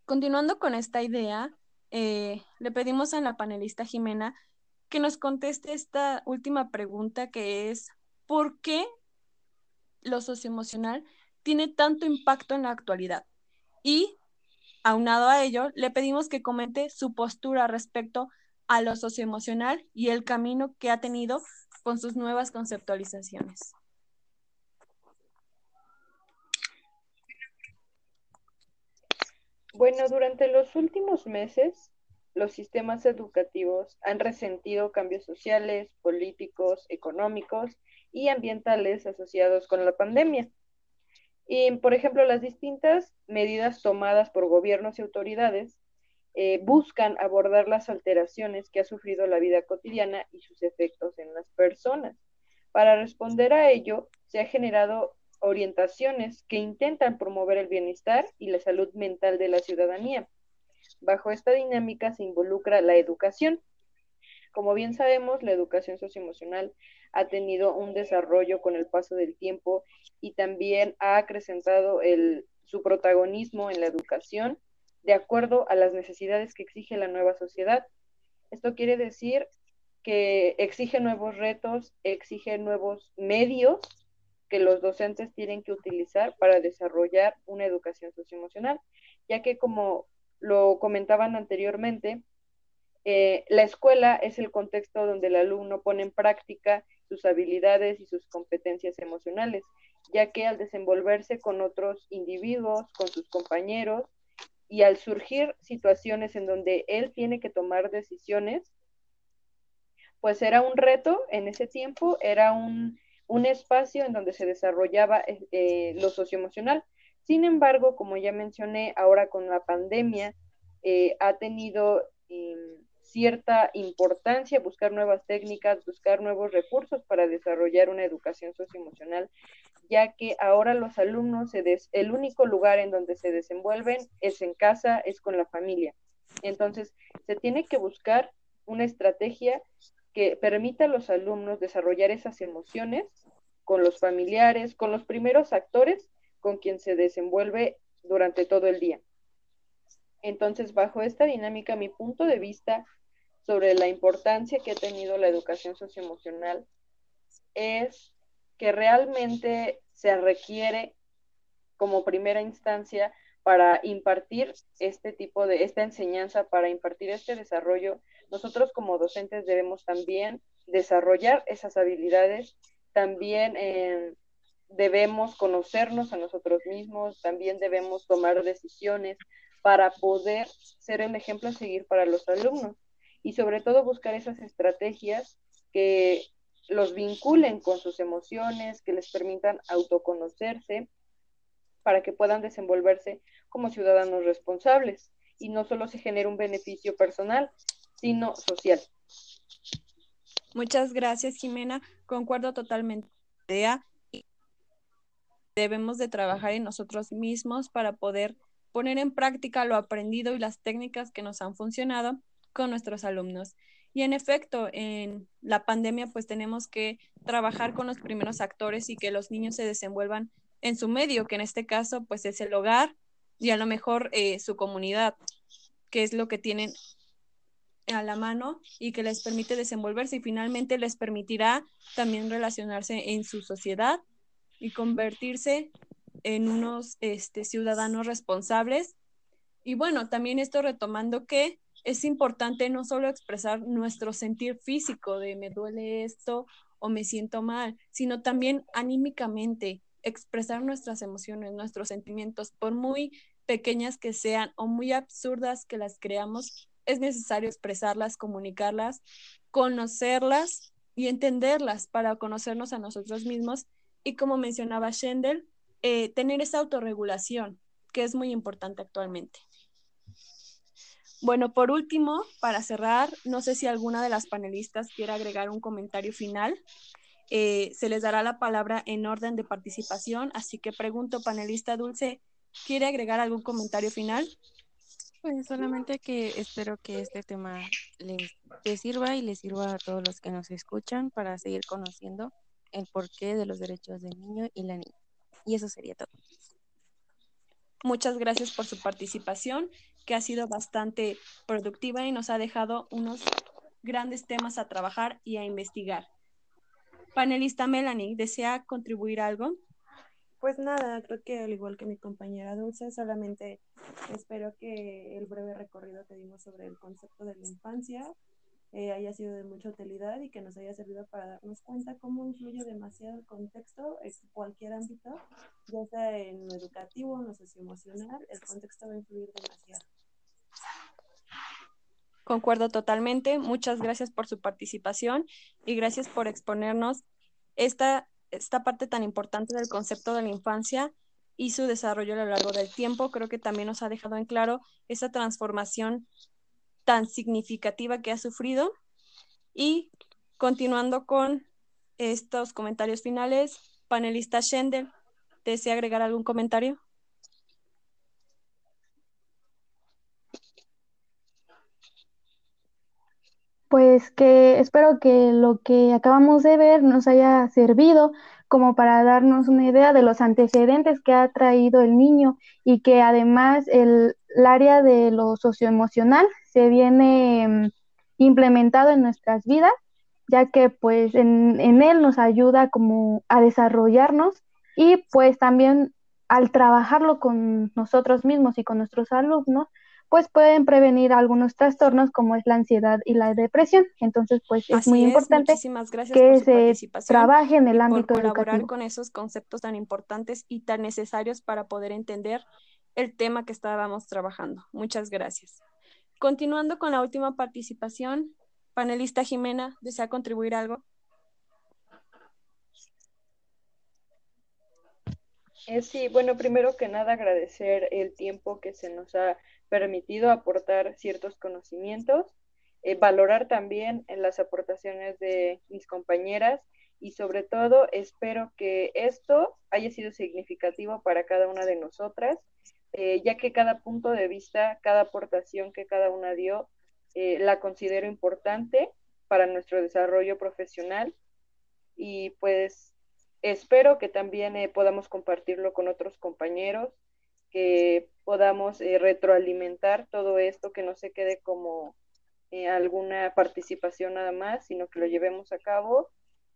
Continuando con esta idea, eh, le pedimos a la panelista Jimena que nos conteste esta última pregunta que es, ¿por qué lo socioemocional tiene tanto impacto en la actualidad? Y, aunado a ello, le pedimos que comente su postura respecto a lo socioemocional y el camino que ha tenido con sus nuevas conceptualizaciones. Bueno, durante los últimos meses los sistemas educativos han resentido cambios sociales, políticos, económicos y ambientales asociados con la pandemia. Y, por ejemplo, las distintas medidas tomadas por gobiernos y autoridades eh, buscan abordar las alteraciones que ha sufrido la vida cotidiana y sus efectos en las personas. Para responder a ello, se han generado orientaciones que intentan promover el bienestar y la salud mental de la ciudadanía Bajo esta dinámica se involucra la educación. Como bien sabemos, la educación socioemocional ha tenido un desarrollo con el paso del tiempo y también ha acrecentado su protagonismo en la educación de acuerdo a las necesidades que exige la nueva sociedad. Esto quiere decir que exige nuevos retos, exige nuevos medios que los docentes tienen que utilizar para desarrollar una educación socioemocional, ya que como lo comentaban anteriormente, eh, la escuela es el contexto donde el alumno pone en práctica sus habilidades y sus competencias emocionales, ya que al desenvolverse con otros individuos, con sus compañeros, y al surgir situaciones en donde él tiene que tomar decisiones, pues era un reto en ese tiempo, era un, espacio en donde se desarrollaba eh, lo socioemocional. Sin embargo, como ya mencioné, ahora con la pandemia eh, ha tenido em, cierta importancia buscar nuevas técnicas, buscar nuevos recursos para desarrollar una educación socioemocional, ya que ahora los alumnos, el único lugar en donde se desenvuelven es en casa, es con la familia. Entonces, se tiene que buscar una estrategia que permita a los alumnos desarrollar esas emociones con los familiares, con los primeros actores con quien se desenvuelve durante todo el día. Entonces, bajo esta dinámica, mi punto de vista sobre la importancia que ha tenido la educación socioemocional es que realmente se requiere como primera instancia para impartir este tipo de, esta enseñanza, para impartir este desarrollo, nosotros como docentes debemos también desarrollar esas habilidades, también eh, debemos conocernos a nosotros mismos, también debemos tomar decisiones para poder ser el ejemplo a seguir para los alumnos y sobre todo buscar esas estrategias que los vinculen con sus emociones, que les permitan autoconocerse para que puedan desenvolverse como ciudadanos responsables y no solo se genere un beneficio personal, sino social. Muchas gracias, Jimena. Concuerdo totalmente. Debemos de trabajar en nosotros mismos para poder poner en práctica lo aprendido y las técnicas que nos han funcionado con nuestros alumnos. Y en efecto, en la pandemia pues tenemos que trabajar con los primeros actores y que los niños se desenvuelvan en su medio, que en este caso pues es el hogar y a lo mejor eh, su comunidad, que es lo que tienen a la mano y que les permite desenvolverse y finalmente les permitirá también relacionarse en su sociedad y convertirse en unos este, ciudadanos responsables. Y bueno, también esto retomando que es importante no solo expresar nuestro sentir físico de me duele esto o me siento mal, sino también anímicamente expresar nuestras emociones, nuestros sentimientos, por muy pequeñas que sean o muy absurdas que las creamos, es necesario expresarlas, comunicarlas, conocerlas y entenderlas para conocernos a nosotros mismos y como mencionaba Shendel, eh, tener esa autorregulación, que es muy importante actualmente. Bueno, por último, para cerrar, no sé si alguna de las panelistas quiere agregar un comentario final. Eh, se les dará la palabra en orden de participación, así que pregunto, panelista Dulce, ¿quiere agregar algún comentario final? Pues solamente que espero que este tema les, les, sirva y les sirva a todos los que nos escuchan para seguir conociendo el porqué de los derechos del niño y la niña. Y eso sería todo. Muchas gracias por su participación, que ha sido bastante productiva y nos ha dejado unos grandes temas a trabajar y a investigar. Panelista Melanie, ¿desea contribuir algo? Pues nada, creo que al igual que mi compañera Dulce, solamente espero que el breve recorrido que dimos sobre el concepto de la infancia eh, haya sido de mucha utilidad y que nos haya servido para darnos cuenta cómo influye demasiado el contexto en cualquier ámbito, ya sea en lo educativo, en lo socioemocional, el contexto va a influir demasiado. Concuerdo totalmente. Muchas gracias por su participación y gracias por exponernos esta, esta parte tan importante del concepto de la infancia y su desarrollo a lo largo del tiempo. Creo que también nos ha dejado en claro esa transformación tan significativa que ha sufrido. Y continuando con estos comentarios finales, panelista Shendel, ¿desea agregar algún comentario? Pues que espero que lo que acabamos de ver nos haya servido como para darnos una idea de los antecedentes que ha traído el niño y que además el, área de lo socioemocional se viene mm, implementado en nuestras vidas, ya que pues en, él nos ayuda como a desarrollarnos y pues también al trabajarlo con nosotros mismos y con nuestros alumnos, pues pueden prevenir algunos trastornos como es la ansiedad y la depresión. Entonces, pues es muy importante que se trabaje en el ámbito por colaborar educativo. con esos conceptos tan importantes y tan necesarios para poder entender el tema que estábamos trabajando. Muchas gracias. Continuando con la última participación, panelista Jimena, ¿desea contribuir algo? Eh, sí, bueno, primero que nada agradecer el tiempo que se nos ha permitido aportar ciertos conocimientos, eh, valorar también las aportaciones de mis compañeras y sobre todo espero que esto haya sido significativo para cada una de nosotras eh, ya que cada punto de vista, cada aportación que cada una dio, eh, la considero importante para nuestro desarrollo profesional y pues espero que también eh, podamos compartirlo con otros compañeros, que podamos retroalimentar todo esto, que no se quede como alguna participación nada más, sino que lo llevemos a cabo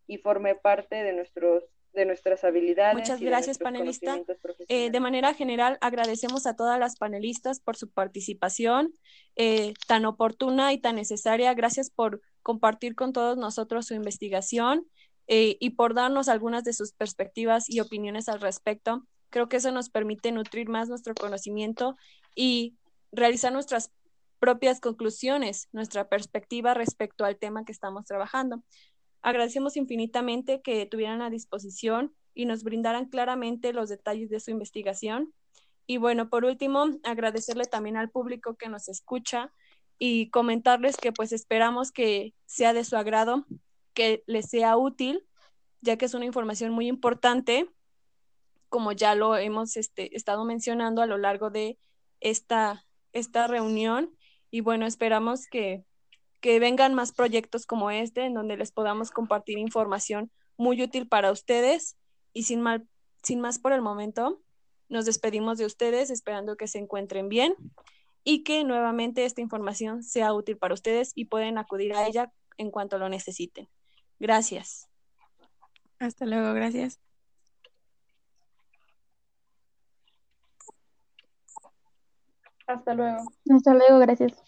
y forme parte de nuestros de nuestras habilidades. Muchas de gracias, panelista. Eh, de manera general, agradecemos a todas las panelistas por su participación eh, tan oportuna y tan necesaria. Gracias por compartir con todos nosotros su investigación eh, y por darnos algunas de sus perspectivas y opiniones al respecto. Creo que eso nos permite nutrir más nuestro conocimiento y realizar nuestras propias conclusiones, nuestra perspectiva respecto al tema que estamos trabajando. Agradecemos infinitamente que tuvieran a disposición y nos brindaran claramente los detalles de su investigación. Y bueno, por último, agradecerle también al público que nos escucha y comentarles que pues esperamos que sea de su agrado, que les sea útil, ya que es una información muy importante, como ya lo hemos este, estado mencionando a lo largo de esta, esta reunión. Y bueno, esperamos que, que vengan más proyectos como este, en donde les podamos compartir información muy útil para ustedes. Y sin, mal, sin más por el momento, nos despedimos de ustedes esperando que se encuentren bien y que nuevamente esta información sea útil para ustedes y pueden acudir a ella en cuanto lo necesiten. Gracias. Hasta luego, gracias. Hasta luego. Hasta luego, gracias.